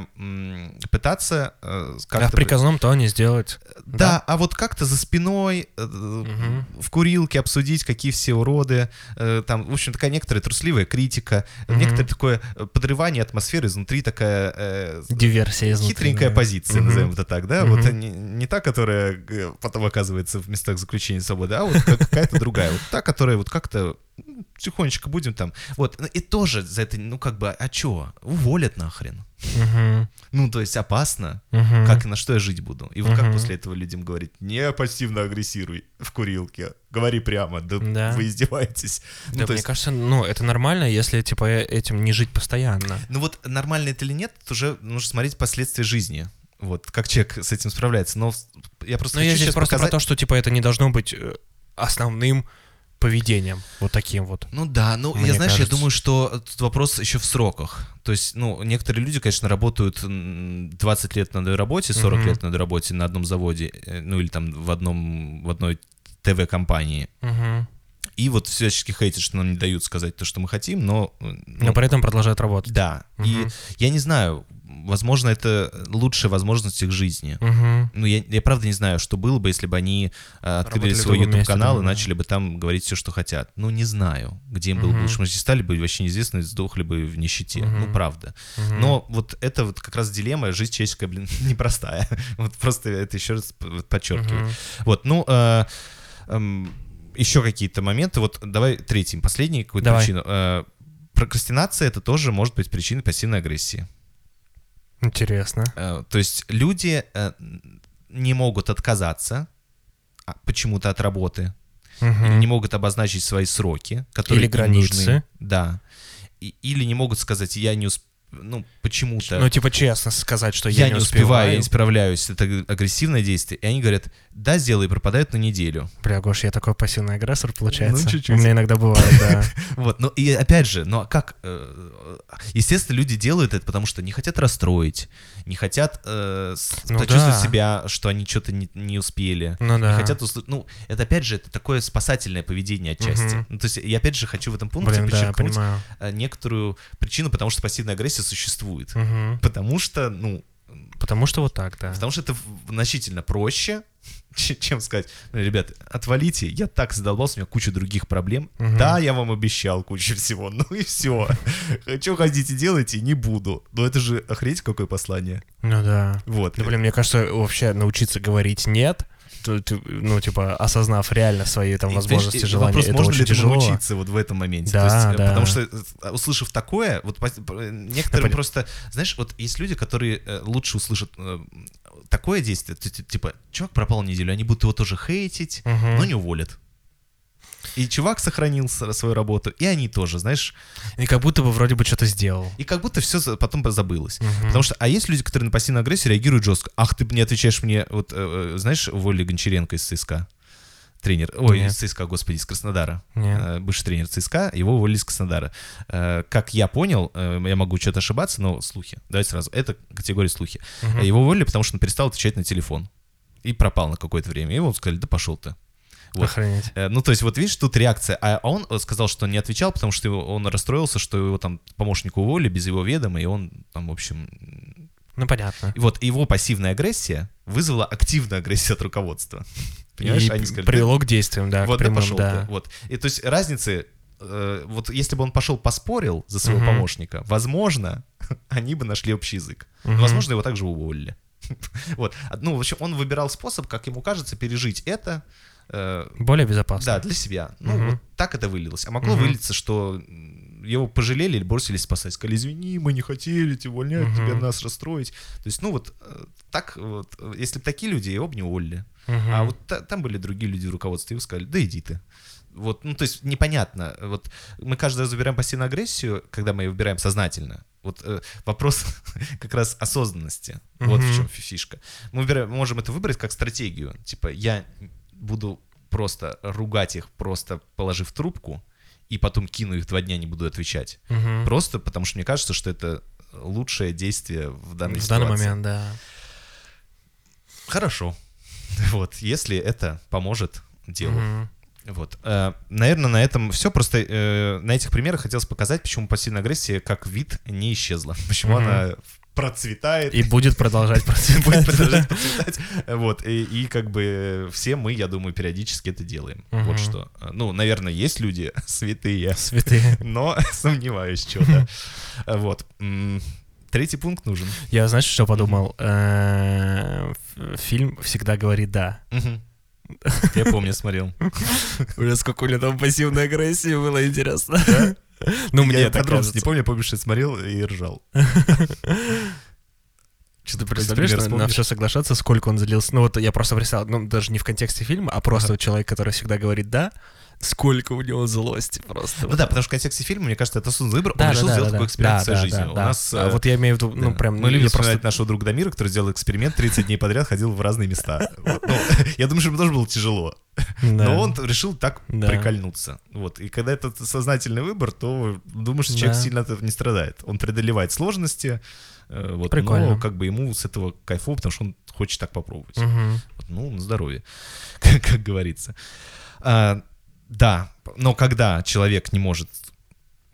пытаться э, А в как-то... приказном тоне сделать. Да, а вот как-то за спиной э, Мгм. в курилке обсудить, какие все уроды. э, Там, в общем, такая некоторая трусливая критика, Мгм. некоторое такое э, подрывание атмосферы изнутри, такая э, Диверсия изнутри. хитренькая да. позиция, Мгм. назовем это так, да? Мгм. Вот не, не та, которая э, потом оказывается в местах заключения свободы, а вот как- какая-то другая. Вот та, которая вот как-то тихонечко будем там. Вот. Ну, И тоже за это, ну как бы, а чё? Уволят нахрен. Ну, то есть опасно. Как и на что я жить буду? И вот как после этого людям говорить, не пассивно агрессируй в курилке, говори прямо, да, Да. вы издеваетесь. Ну, Да, мне есть, кажется, ну, это нормально, если, типа, э- этим не жить постоянно. ну вот нормально это или нет, уже нужно смотреть последствия жизни. Вот, как человек с этим справляется. Но я просто Но я хочу здесь сейчас просто показать... про то, что, типа, это не должно быть э, основным поведением, вот таким вот. Ну да, ну я знаешь, кажется. я думаю, что тут вопрос еще в сроках. То есть, ну, некоторые люди, конечно, работают м, 20 лет на одной работе, 40 Мгм. лет на одной работе на одном заводе, э, ну или там в одном, в одной ТВ-компании. Мгм. И вот всячески хейтят, что нам не дают сказать то, что мы хотим, но... э, ну, Но при этом продолжают работать. Да. И Мгм. я не знаю, возможно, это лучшая возможность их жизни. Мгм. Ну, я, я правда не знаю, что было бы, если бы они э, открыли Работали свой YouTube-канал и да, начали бы там говорить все, что хотят. Ну, не знаю, где им было бы лучше. Они стали бы вообще неизвестны, сдохли бы в нищете. Мгм. Ну, правда. Мгм. Но вот это вот как раз дилемма, жизнь человеческая, блин, [LAUGHS] непростая. Вот просто это еще раз подчеркиваю. Мгм. Вот, ну, э, эм, еще какие-то моменты. Вот давай третьим, последний какую-то причину. Э, прокрастинация это тоже может быть причиной пассивной агрессии. Интересно. Э, то есть люди э, не могут отказаться а, почему-то от работы, Мгм. или не могут обозначить свои сроки, которые Или границы. нужны. Да. И- или не могут сказать, я не усп... ну, почему-то... Ну, типа, честно сказать, что я, я, не успеваю, я не справляюсь, это аг- агрессивное действие. И они говорят, да, сделай, и пропадают на неделю. Бля, Гош, я такой пассивный агрессор, получается. Ну, чуть-чуть. У меня иногда бывает, да. [LAUGHS] Вот, ну и опять же, ну а как? э, Естественно, люди делают это, потому что не хотят расстроить, не хотят э, Ну почувствовать да. себя, что они что-то не, не успели. Ну Не да. хотят услышать. Ну, это опять же, это такое спасательное поведение отчасти. Мгм. Ну, то есть, я опять же хочу в этом пункте Блин, да, подчеркнуть понимаю. э, некоторую причину, потому что пассивная агрессия существует. Мгм. Потому что, ну, Потому что вот так, да. потому что это значительно проще, чем сказать, «Ну, ребят, отвалите, я так задолбался, у меня куча других проблем. Мгм. Да, я вам обещал кучу всего, [LAUGHS] ну и все. Что хотите, делайте, не буду. Но это же, охренеть, какое послание. Ну да. Вот. Да, блин, мне кажется, вообще научиться говорить «нет», ну, типа, осознав реально свои там возможности, и желания, вопрос, это можно очень ли тяжело. научиться вот в этом моменте? Да, То есть, э, да. Потому что, э, услышав такое, вот некоторым поня- просто, знаешь, вот есть люди, которые э, лучше услышат э, такое действие, типа, чувак пропал неделю, они будут его тоже хейтить, Мгм. но не уволят. И чувак сохранил свою работу, и они тоже, знаешь, И как будто бы вроде бы что-то сделал. и как будто все потом забылось. Мгм. Потому что, а есть люди, которые на пассивную агрессию реагируют жестко. Ах, ты не отвечаешь мне, вот, э, э, знаешь, уволили Гончаренко из ЦСКА? Тренер, ой, Нет. из ЦСКА, господи, из Краснодара. Нет. Э, Бывший тренер ЦСКА, его уволили из Краснодара. Э, Как я понял, э, я могу что-то ошибаться, но слухи. Давайте сразу. Это категория слухи. Мгм. Его уволили, потому что он перестал отвечать на телефон. И пропал на какое-то время. И его сказали, да пошел ты. Вот. Охренеть. Ну, то есть, вот видишь, тут реакция. А он сказал, что не отвечал, потому что его- он расстроился, что его там помощника уволили без его ведома, и он там, в общем... Ну, понятно. И вот его пассивная агрессия вызвала активную агрессию от руководства. Понимаешь, И они сказали, привело к действиям, да, вот к да прямым, пошел да. Вот. И то есть разницы, э, вот если бы он пошел поспорил за своего Мгм. помощника, возможно, [LAUGHS] они бы нашли общий язык. Но, Мгм. Возможно, его также уволили. [LAUGHS] Вот. А, Ну, в общем, он выбирал способ, как ему кажется, пережить это. э, Более безопасно. Да, для себя. Ну, Мгм. вот так это вылилось. А могло Мгм. вылиться, что его пожалели или бросились спасать. Сказали, извини, мы не хотели тебя увольнять, Мгм. тебя нас расстроить. То есть, ну вот э, так вот, э, если бы такие люди, его бы не уволили. Мгм. А вот та- там были другие люди в руководстве, и сказали, да иди ты. Вот, ну, то есть непонятно. Вот мы каждый раз выбираем пассивную агрессию, когда мы ее выбираем сознательно. Вот э, вопрос [LAUGHS] как раз осознанности. Вот в чем фи- фишка. Мы выбираем- можем это выбрать как стратегию. Типа, я буду просто ругать их, просто положив трубку, и потом кину их два дня, не буду отвечать. Мгм. Просто потому что мне кажется, что это лучшее действие в данной В ситуации. данный момент, да. Хорошо. [LAUGHS] Вот, если это поможет делу. Мгм. Вот. Наверное, на этом все. Просто э, на этих примерах хотелось показать, почему пассивная агрессия как вид не исчезла. [LAUGHS] Почему Мгм. она процветает. И будет продолжать будет процветать. продолжать процветать. Вот. И, и как бы все мы, я думаю, периодически это делаем. Вот что. Ну, наверное, есть люди [LAUGHS] святые, Святые. но [LAUGHS] сомневаюсь что-то. Вот. М, Третий пункт нужен. Я, знаешь, что подумал? Э, Фильм всегда говорит «да». [LAUGHS] Я помню, смотрел. Бля, сколько у меня там пассивной агрессии было, интересно. [LAUGHS] Ну, мне так подробности не кажется. помню, я помню, что я смотрел и ржал. [LAUGHS] Что ты Какой-то представляешь, пример на, все соглашаться, сколько он залился? Ну вот я просто представил, ну даже не в контексте фильма, а просто человек, который всегда говорит «да», сколько у него злости просто. Ну да, потому что в контексте фильма, мне кажется, это осознанный выбор. Да, Он да, решил да, сделать такой эксперимент в своей жизни. У нас... А э, вот я имею в виду, ну прям, Мы любим просто... нашего друга Дамира, который сделал эксперимент, 30 дней подряд ходил в разные места. Ну, [LAUGHS] я думаю, что ему тоже было тяжело. Но он решил так прикольнуться. Вот. И когда это сознательный выбор, то думаешь, что человек сильно от этого не страдает. Он преодолевает сложности, э, вот, Прикольно. но как бы ему с этого кайфово, потому что он хочет так попробовать. Мгм. Вот, ну, на здоровье, [LAUGHS] как, как говорится. А, да, но когда человек не может,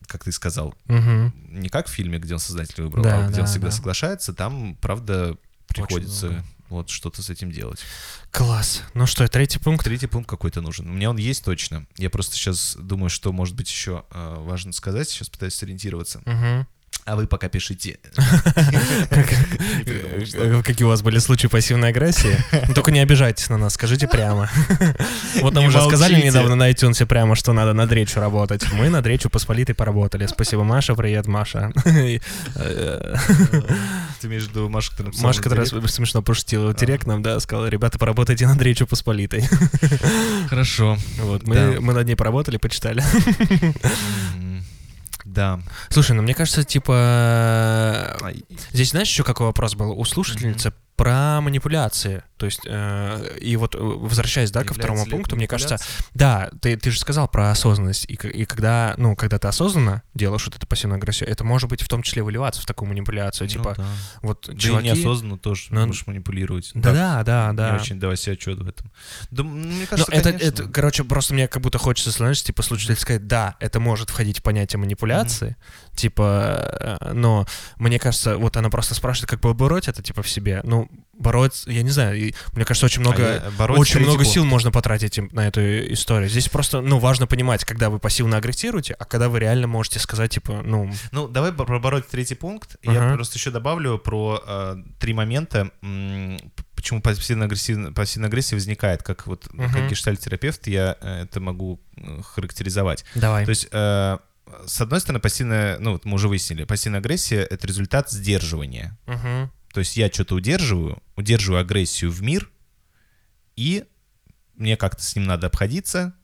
как ты сказал, Мгм. не как в фильме, где он сознательно выбрал, Да, а где да, он всегда да. соглашается, там, правда, приходится вот что-то с этим делать. Класс. Ну что, третий пункт? Третий пункт какой-то нужен. У меня он есть точно. Я просто сейчас думаю, что, может быть, еще э, важно сказать. Сейчас пытаюсь сориентироваться. Мгм. А вы пока пишите. Э, Какие у вас были случаи пассивной агрессии? Ну, Только не обижайтесь на нас, скажите прямо. [LAUGHS] Вот нам уже сказали недавно на iTunes прямо, что надо над речью работать. Мы над речью Посполитой поработали. Спасибо, Маша, привет, Маша. [LAUGHS] Э, Ты виду Маша, которая Маша, которая смешно пошутила в директ нам, да, сказала, ребята, поработайте над речью Посполитой. Хорошо. [LAUGHS] Вот, мы над ней поработали, почитали. Да. Слушай, ну мне кажется, типа... Здесь знаешь еще какой вопрос был у слушательницы про манипуляции. То есть, э, и вот э, возвращаясь, да, ко второму это пункту, мне кажется, да, ты, ты же сказал про осознанность, и, и когда, ну, когда ты осознанно делаешь вот эту пассивную агрессию, это может быть в том числе выливаться в такую манипуляцию, Ну типа, да. вот Да и чуваки... неосознанно тоже Ну, можешь манипулировать. Да, да, да, Не да. очень давай себе отчет в этом. Да, мне Ну, кажется, это, конечно. это, короче, просто мне как будто хочется, знаешь, типа, слушатель сказать, да, это может входить в понятие манипуляции, типа, э, но мне кажется, вот она просто спрашивает, как побороть это, типа, в себе. Ну, бороть, я не знаю, и мне кажется, очень много, А я- бороть очень много сил можно потратить на эту историю. Здесь просто, ну, важно понимать, когда вы пассивно агрессируете, а когда вы реально можете сказать, типа, ну, Ну, давай по- пробороть третий пункт. Ага. Я просто еще добавлю про э, три момента, почему пассивная агрессия, пассивная агрессия возникает. Как вот ну, как гештальт-терапевт я э, это могу э, характеризовать. давай. То есть, э, с одной стороны, пассивная, ну, вот мы уже выяснили, пассивная агрессия — это результат сдерживания. Мгм. То есть я что-то удерживаю, удерживаю агрессию в мир, и мне как-то с ним надо обходиться.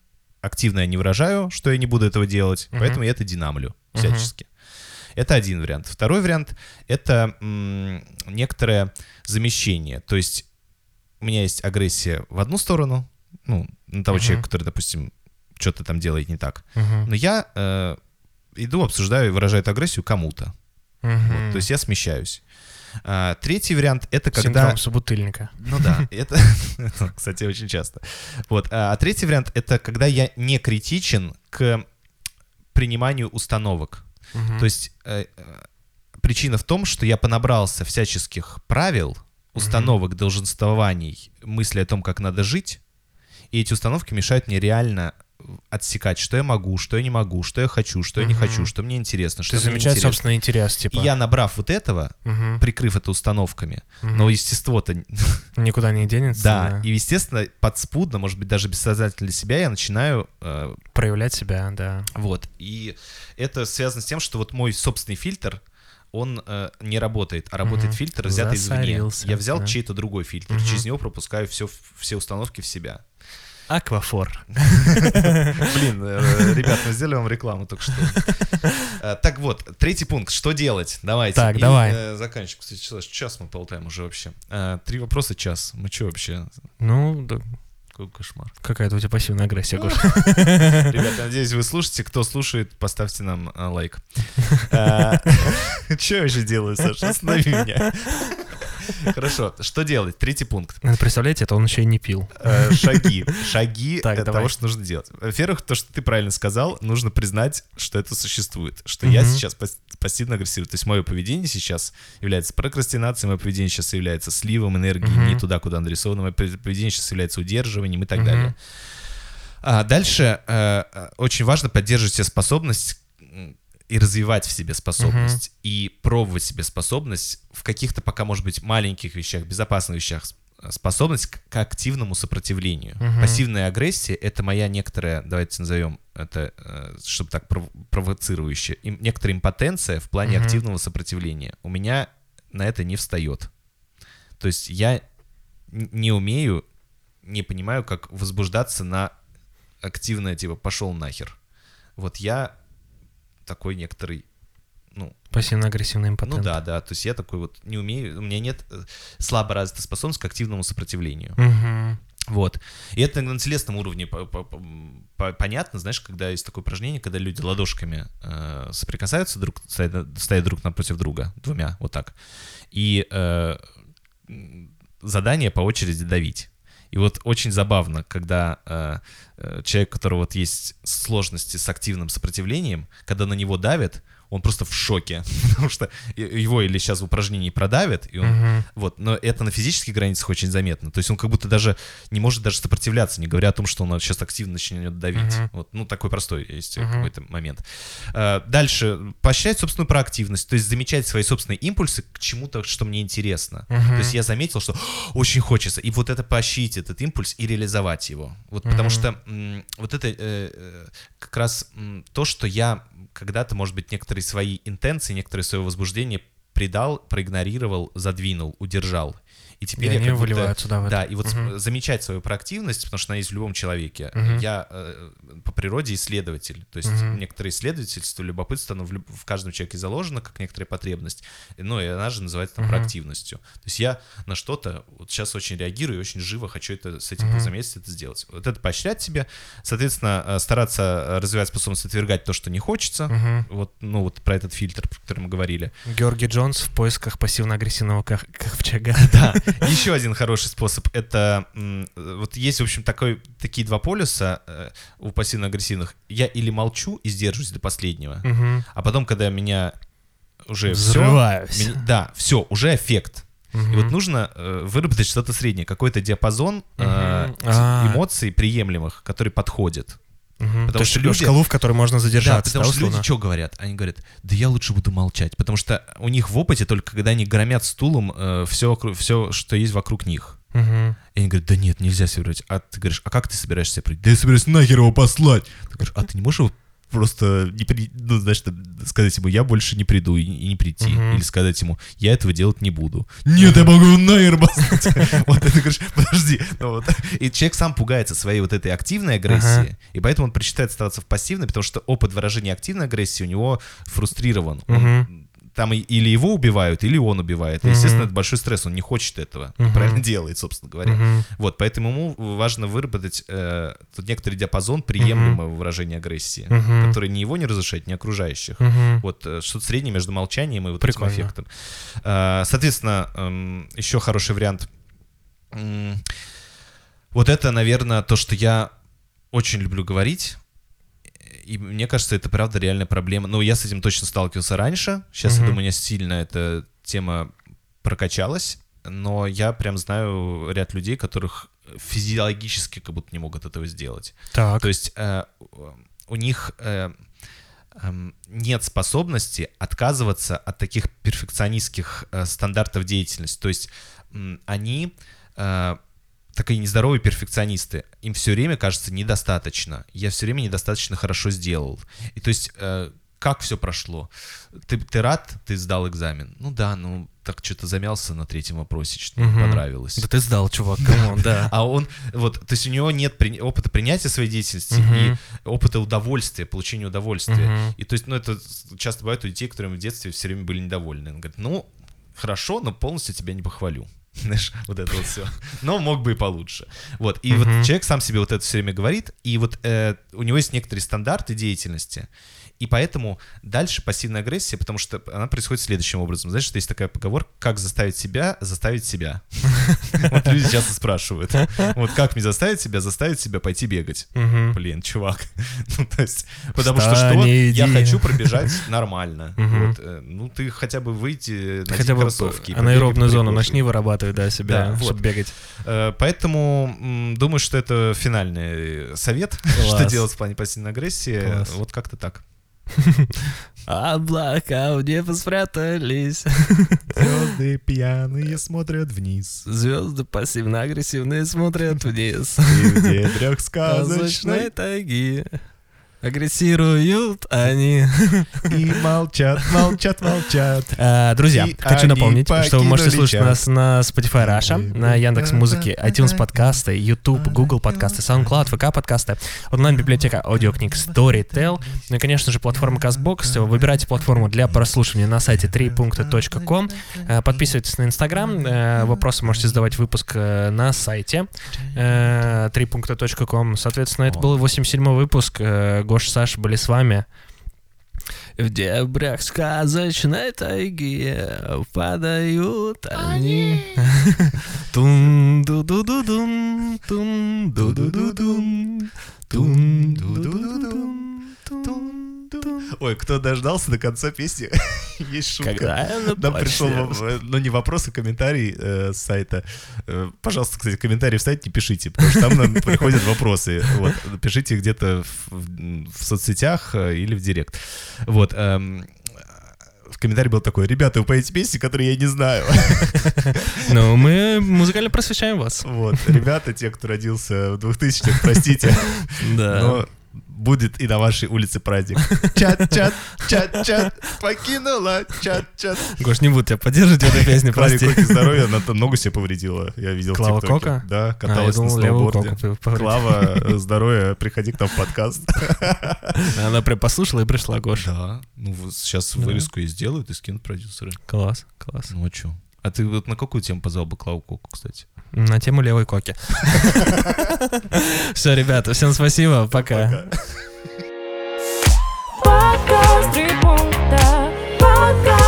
Активно я не выражаю, что я не буду этого делать, Мгм. поэтому я это динамлю всячески. Это один вариант. Второй вариант — это м, некоторое замещение. То есть у меня есть агрессия в одну сторону, ну, на того Мгм. человека, который, допустим, что-то там делает не так. Мгм. Но я э, иду, обсуждаю и выражаю эту агрессию кому-то. Мгм. Вот, то есть я смещаюсь. А, третий вариант — это когда... Синдром собутыльника. Ну да, [LAUGHS] это, [LAUGHS] кстати, очень часто. Вот. А третий вариант — это когда я не критичен к приниманию установок. То есть э, э, причина в том, что я понабрался всяческих правил, установок, долженствований, мысли о том, как надо жить, и эти установки мешают мне реально отсекать, что я могу, что я не могу, что я хочу, что я не хочу, что мне интересно, что Ты замечаешь интересно. собственный интерес, типа. И я, набрав вот этого, Мгм. прикрыв это установками, Мгм. но естество-то [LAUGHS] Никуда не денется. Да, и, естественно, подспудно, может быть, даже бессознательно для себя я начинаю... э, Проявлять себя, да. вот. И это связано с тем, что вот мой собственный фильтр, он э, не работает, а работает Мгм. фильтр, взятый извне. Засорился, Я взял да. чей-то другой фильтр, Мгм. через него пропускаю все, все установки в себя. Аквафор. [LAUGHS] Блин, э, ребят, мы сделали вам рекламу только что. Э, Так вот, третий пункт. Что делать? Давайте. Так, давай. э, Заканчиваем. Кстати, час- час мы болтаем уже вообще. Три вопроса час. Мы что вообще? Ну, да, Какой кошмар. какая-то у тебя пассивная агрессия, Гош. [LAUGHS] Ребята, надеюсь, вы слушаете. Кто слушает, поставьте нам лайк. [LAUGHS] Что я вообще делаю, Саша? Останови меня. [LAUGHS] Хорошо, что делать? Третий пункт. Ну, Представляете, это он еще и не пил. Э, Шаги. Шаги [LAUGHS] э, того, что нужно делать. Во-первых, то, что ты правильно сказал, нужно признать, что это существует. Что я сейчас пас- пассивно агрессирую. То есть мое поведение сейчас является прокрастинацией, мое поведение сейчас является сливом энергии не туда, куда адресовано, мое поведение сейчас является удерживанием и так далее. А дальше э, э, очень важно поддерживать себе способность и развивать в себе способность, и пробовать себе способность в каких-то пока, может быть, маленьких вещах, безопасных вещах, с- способность к, к активному сопротивлению. Мгм. Пассивная агрессия — это моя некоторая, давайте назовем это, э, чтобы так пров- провоцирующе, им- некоторая импотенция в плане Мгм. активного сопротивления. У меня на это не встает. То есть я не умею, не понимаю, как возбуждаться на активное, типа, пошел нахер. Вот я такой некоторый, ну, Пассивно-агрессивный импотент. ну да, да, то есть я такой вот не умею, у меня нет э, слабо развитой способности к активному сопротивлению. Мгм. Вот. И это на телесном уровне по- по- по- понятно, знаешь, когда есть такое упражнение, когда люди ладошками э, соприкасаются друг, стоят, стоят друг напротив друга, двумя, вот так. И э, задание по очереди давить. И вот очень забавно, когда э, э, человек, у которого вот есть сложности с активным сопротивлением, когда на него давят, он просто в шоке, [LAUGHS] потому что его или сейчас в упражнении продавят, и он Мгм. вот, но это на физических границах очень заметно. То есть он как будто даже не может даже сопротивляться, не говоря о том, что он сейчас активно начнет давить. Мгм. Вот, ну, такой простой есть Мгм. какой-то момент. А, Дальше, поощрять собственную проактивность, то есть замечать свои собственные импульсы к чему-то, что мне интересно. Мгм. То есть я заметил, что очень хочется, и вот это поощрить, этот импульс, и реализовать его. Вот потому Мгм. что м, вот это э, э, как раз м, то, что я когда-то, может быть, некоторые свои интенции, некоторые свое возбуждение придал, проигнорировал, задвинул, удержал. И И теперь я они как будто- выливаются, да, в да, это. и вот с- замечать свою проактивность, потому что она есть в любом человеке. Мгм. Я э, по природе исследователь. То есть Мгм. некоторые исследовательство, любопытство, оно в, люб- в каждом человеке заложено, как некоторая потребность. Ну, и она же называется там Мгм. проактивностью. То есть я на что-то вот сейчас очень реагирую, и очень живо хочу это с этим Мгм. заметить, это сделать. Вот это поощрять себе. Соответственно, э, стараться э, развивать способность отвергать то, что не хочется. Мгм. Вот, ну, вот про этот фильтр, про который мы говорили. Георгий Джонс в поисках пассивно-агрессивного ковчега. [LAUGHS] Да, еще один хороший способ — это вот есть, в общем, такой, такие два полюса э, у пассивно-агрессивных. Я или молчу и сдерживаюсь до последнего, а потом, когда меня уже все... Взрываюсь. да, все, уже эффект. И вот нужно э, выработать что-то среднее, какой-то диапазон э. А. эмоций приемлемых, который подходит. Мгм. потому То что люди- шкалу, в которой можно Да, задержаться, потому да, что люди что говорят? Они говорят, да я лучше буду молчать, потому что у них в опыте только когда они громят стулом все, все, что есть вокруг них. Мгм. И они говорят, да нет, нельзя себя врать. А ты говоришь, а как ты собираешься прийти? Да я собираюсь нахер его послать. Ты говоришь, а ты не можешь его просто не при... ну, знаешь, там, сказать ему, я больше не приду и, и не прийти. Мгм. Или сказать ему, я этого делать не буду. Нет, я могу нахер. [LAUGHS] Вот ты говоришь, подожди. Ну. И человек сам пугается своей вот этой активной агрессии, и поэтому он предпочитает оставаться в пассивной, потому что опыт выражения активной агрессии у него фрустрирован. Он. Там и- или его убивают, или он убивает. И, естественно, это большой стресс, он не хочет этого. Мгм. Правильно делает, собственно говоря. Вот, поэтому ему важно выработать э, тут некоторый диапазон приемлемого выражения агрессии, который ни его не разрушает, ни окружающих. Вот э, что-то среднее между молчанием и вот Прикольно. этим эффектом. Э, соответственно, эм, еще хороший вариант. Вот это, наверное, то, что я очень люблю говорить. И мне кажется, это правда реальная проблема. Ну, я с этим точно сталкивался раньше. Сейчас, я Мгм. думаю, у меня сильно эта тема прокачалась. Но я прям знаю ряд людей, которых физиологически как будто не могут этого сделать. Так. То есть э, у них э, эм, нет способности отказываться от таких перфекционистских э, стандартов деятельности. То есть они э, такие нездоровые перфекционисты. Им все время кажется недостаточно. Я все время недостаточно хорошо сделал. И то есть э, как все прошло? Ты, ты рад, ты сдал экзамен? Ну да, ну так что-то замялся на третьем вопросе, что не Мгм. понравилось. Да ты сдал, чувак, come on, да. А он, вот, то есть у него нет при- опыта принятия своей деятельности Мгм. и опыта удовольствия, получения удовольствия. Мгм. И то есть, ну, это часто бывает у детей, которым в детстве все время были недовольны. Он говорит, ну, хорошо, но полностью тебя не похвалю. [LAUGHS] Знаешь, вот это вот все. Но мог бы и получше. Вот. И вот человек сам себе вот это все время говорит, и вот э, у него есть некоторые стандарты деятельности, И поэтому дальше пассивная агрессия, потому что она происходит следующим образом. Знаешь, что есть такая поговорка, как заставить себя заставить себя. [LAUGHS] Вот люди часто спрашивают. Вот как мне заставить себя заставить себя пойти бегать? Блин, чувак. [LAUGHS] Ну, то есть, потому что что? Я хочу пробежать [LAUGHS] нормально. Э, Ну, ты хотя бы выйти, на кроссовки. анаэробную зону начни вырабатывать, да, себя, чтобы бегать. Э, Поэтому думаю, что это финальный совет, что делать в плане пассивной агрессии. Вот как-то так. [LAUGHS] Облака в небо спрятались. Звезды пьяные смотрят вниз. Звезды пассивно-агрессивные смотрят [LAUGHS] вниз. И в дебрях Сказочной [LAUGHS] сказочной тайги агрессируют они. и молчат, молчат, молчат. А, Друзья, И хочу напомнить, что вы можете слушать чат. нас на Spotify Russia, на Яндекс Музыке, iTunes подкасты, YouTube, Google подкасты, SoundCloud, ВК подкасты, онлайн-библиотека аудиокниг Storytel, ну и, конечно же, платформа CastBox. Выбирайте платформу для прослушивания на сайте 3.com. Э, Подписывайтесь на Инстаграм. Э, Вопросы можете задавать выпуск э, на сайте э, 3.com. Соответственно, это был 87 выпуск. Гоша, Саша были с вами. В дебрях сказочной тайги падают они. тун ду ду ду дун тун ду ду ду дун тун ду ду ду дун тун Ой, кто дождался до конца песни, [LAUGHS] есть шутка. Когда Нам пришел, э, ну не вопрос, а комментарий э, с сайта. Э, пожалуйста, кстати, комментарии в сайт не пишите, потому что там нам приходят вопросы. Вот, пишите где-то в, соцсетях э, или в директ. Вот. эм, в комментарии был такой, ребята, вы поете песни, которые я не знаю. [LAUGHS] Ну, мы музыкально просвещаем вас. Вот, ребята, те, кто родился в 2000-х, простите, [LAUGHS] Да. но будет и на вашей улице праздник. [LAUGHS] Чат-чат, чат-чат, покинула, чат-чат. Гош, не буду тебя поддерживать в этой песне, Клаве прости. Коки здоровья, она там [LAUGHS] ногу себе повредила, я видел Клава в ТикТоке. Кока? Да, А, каталась на думал, левую сноуборде. Клава, э, [LAUGHS] здоровья, приходи к нам в подкаст. Она прям послушала и пришла, Гоша. Да, ну сейчас вырезку и сделают, и скинут продюсеры. Класс, класс. Ну а чё? А ты вот на какую тему позвал бы Клау Коку, кстати? На тему левой коки. [LAUGHS] Все, ребята, всем спасибо, пока. Пока.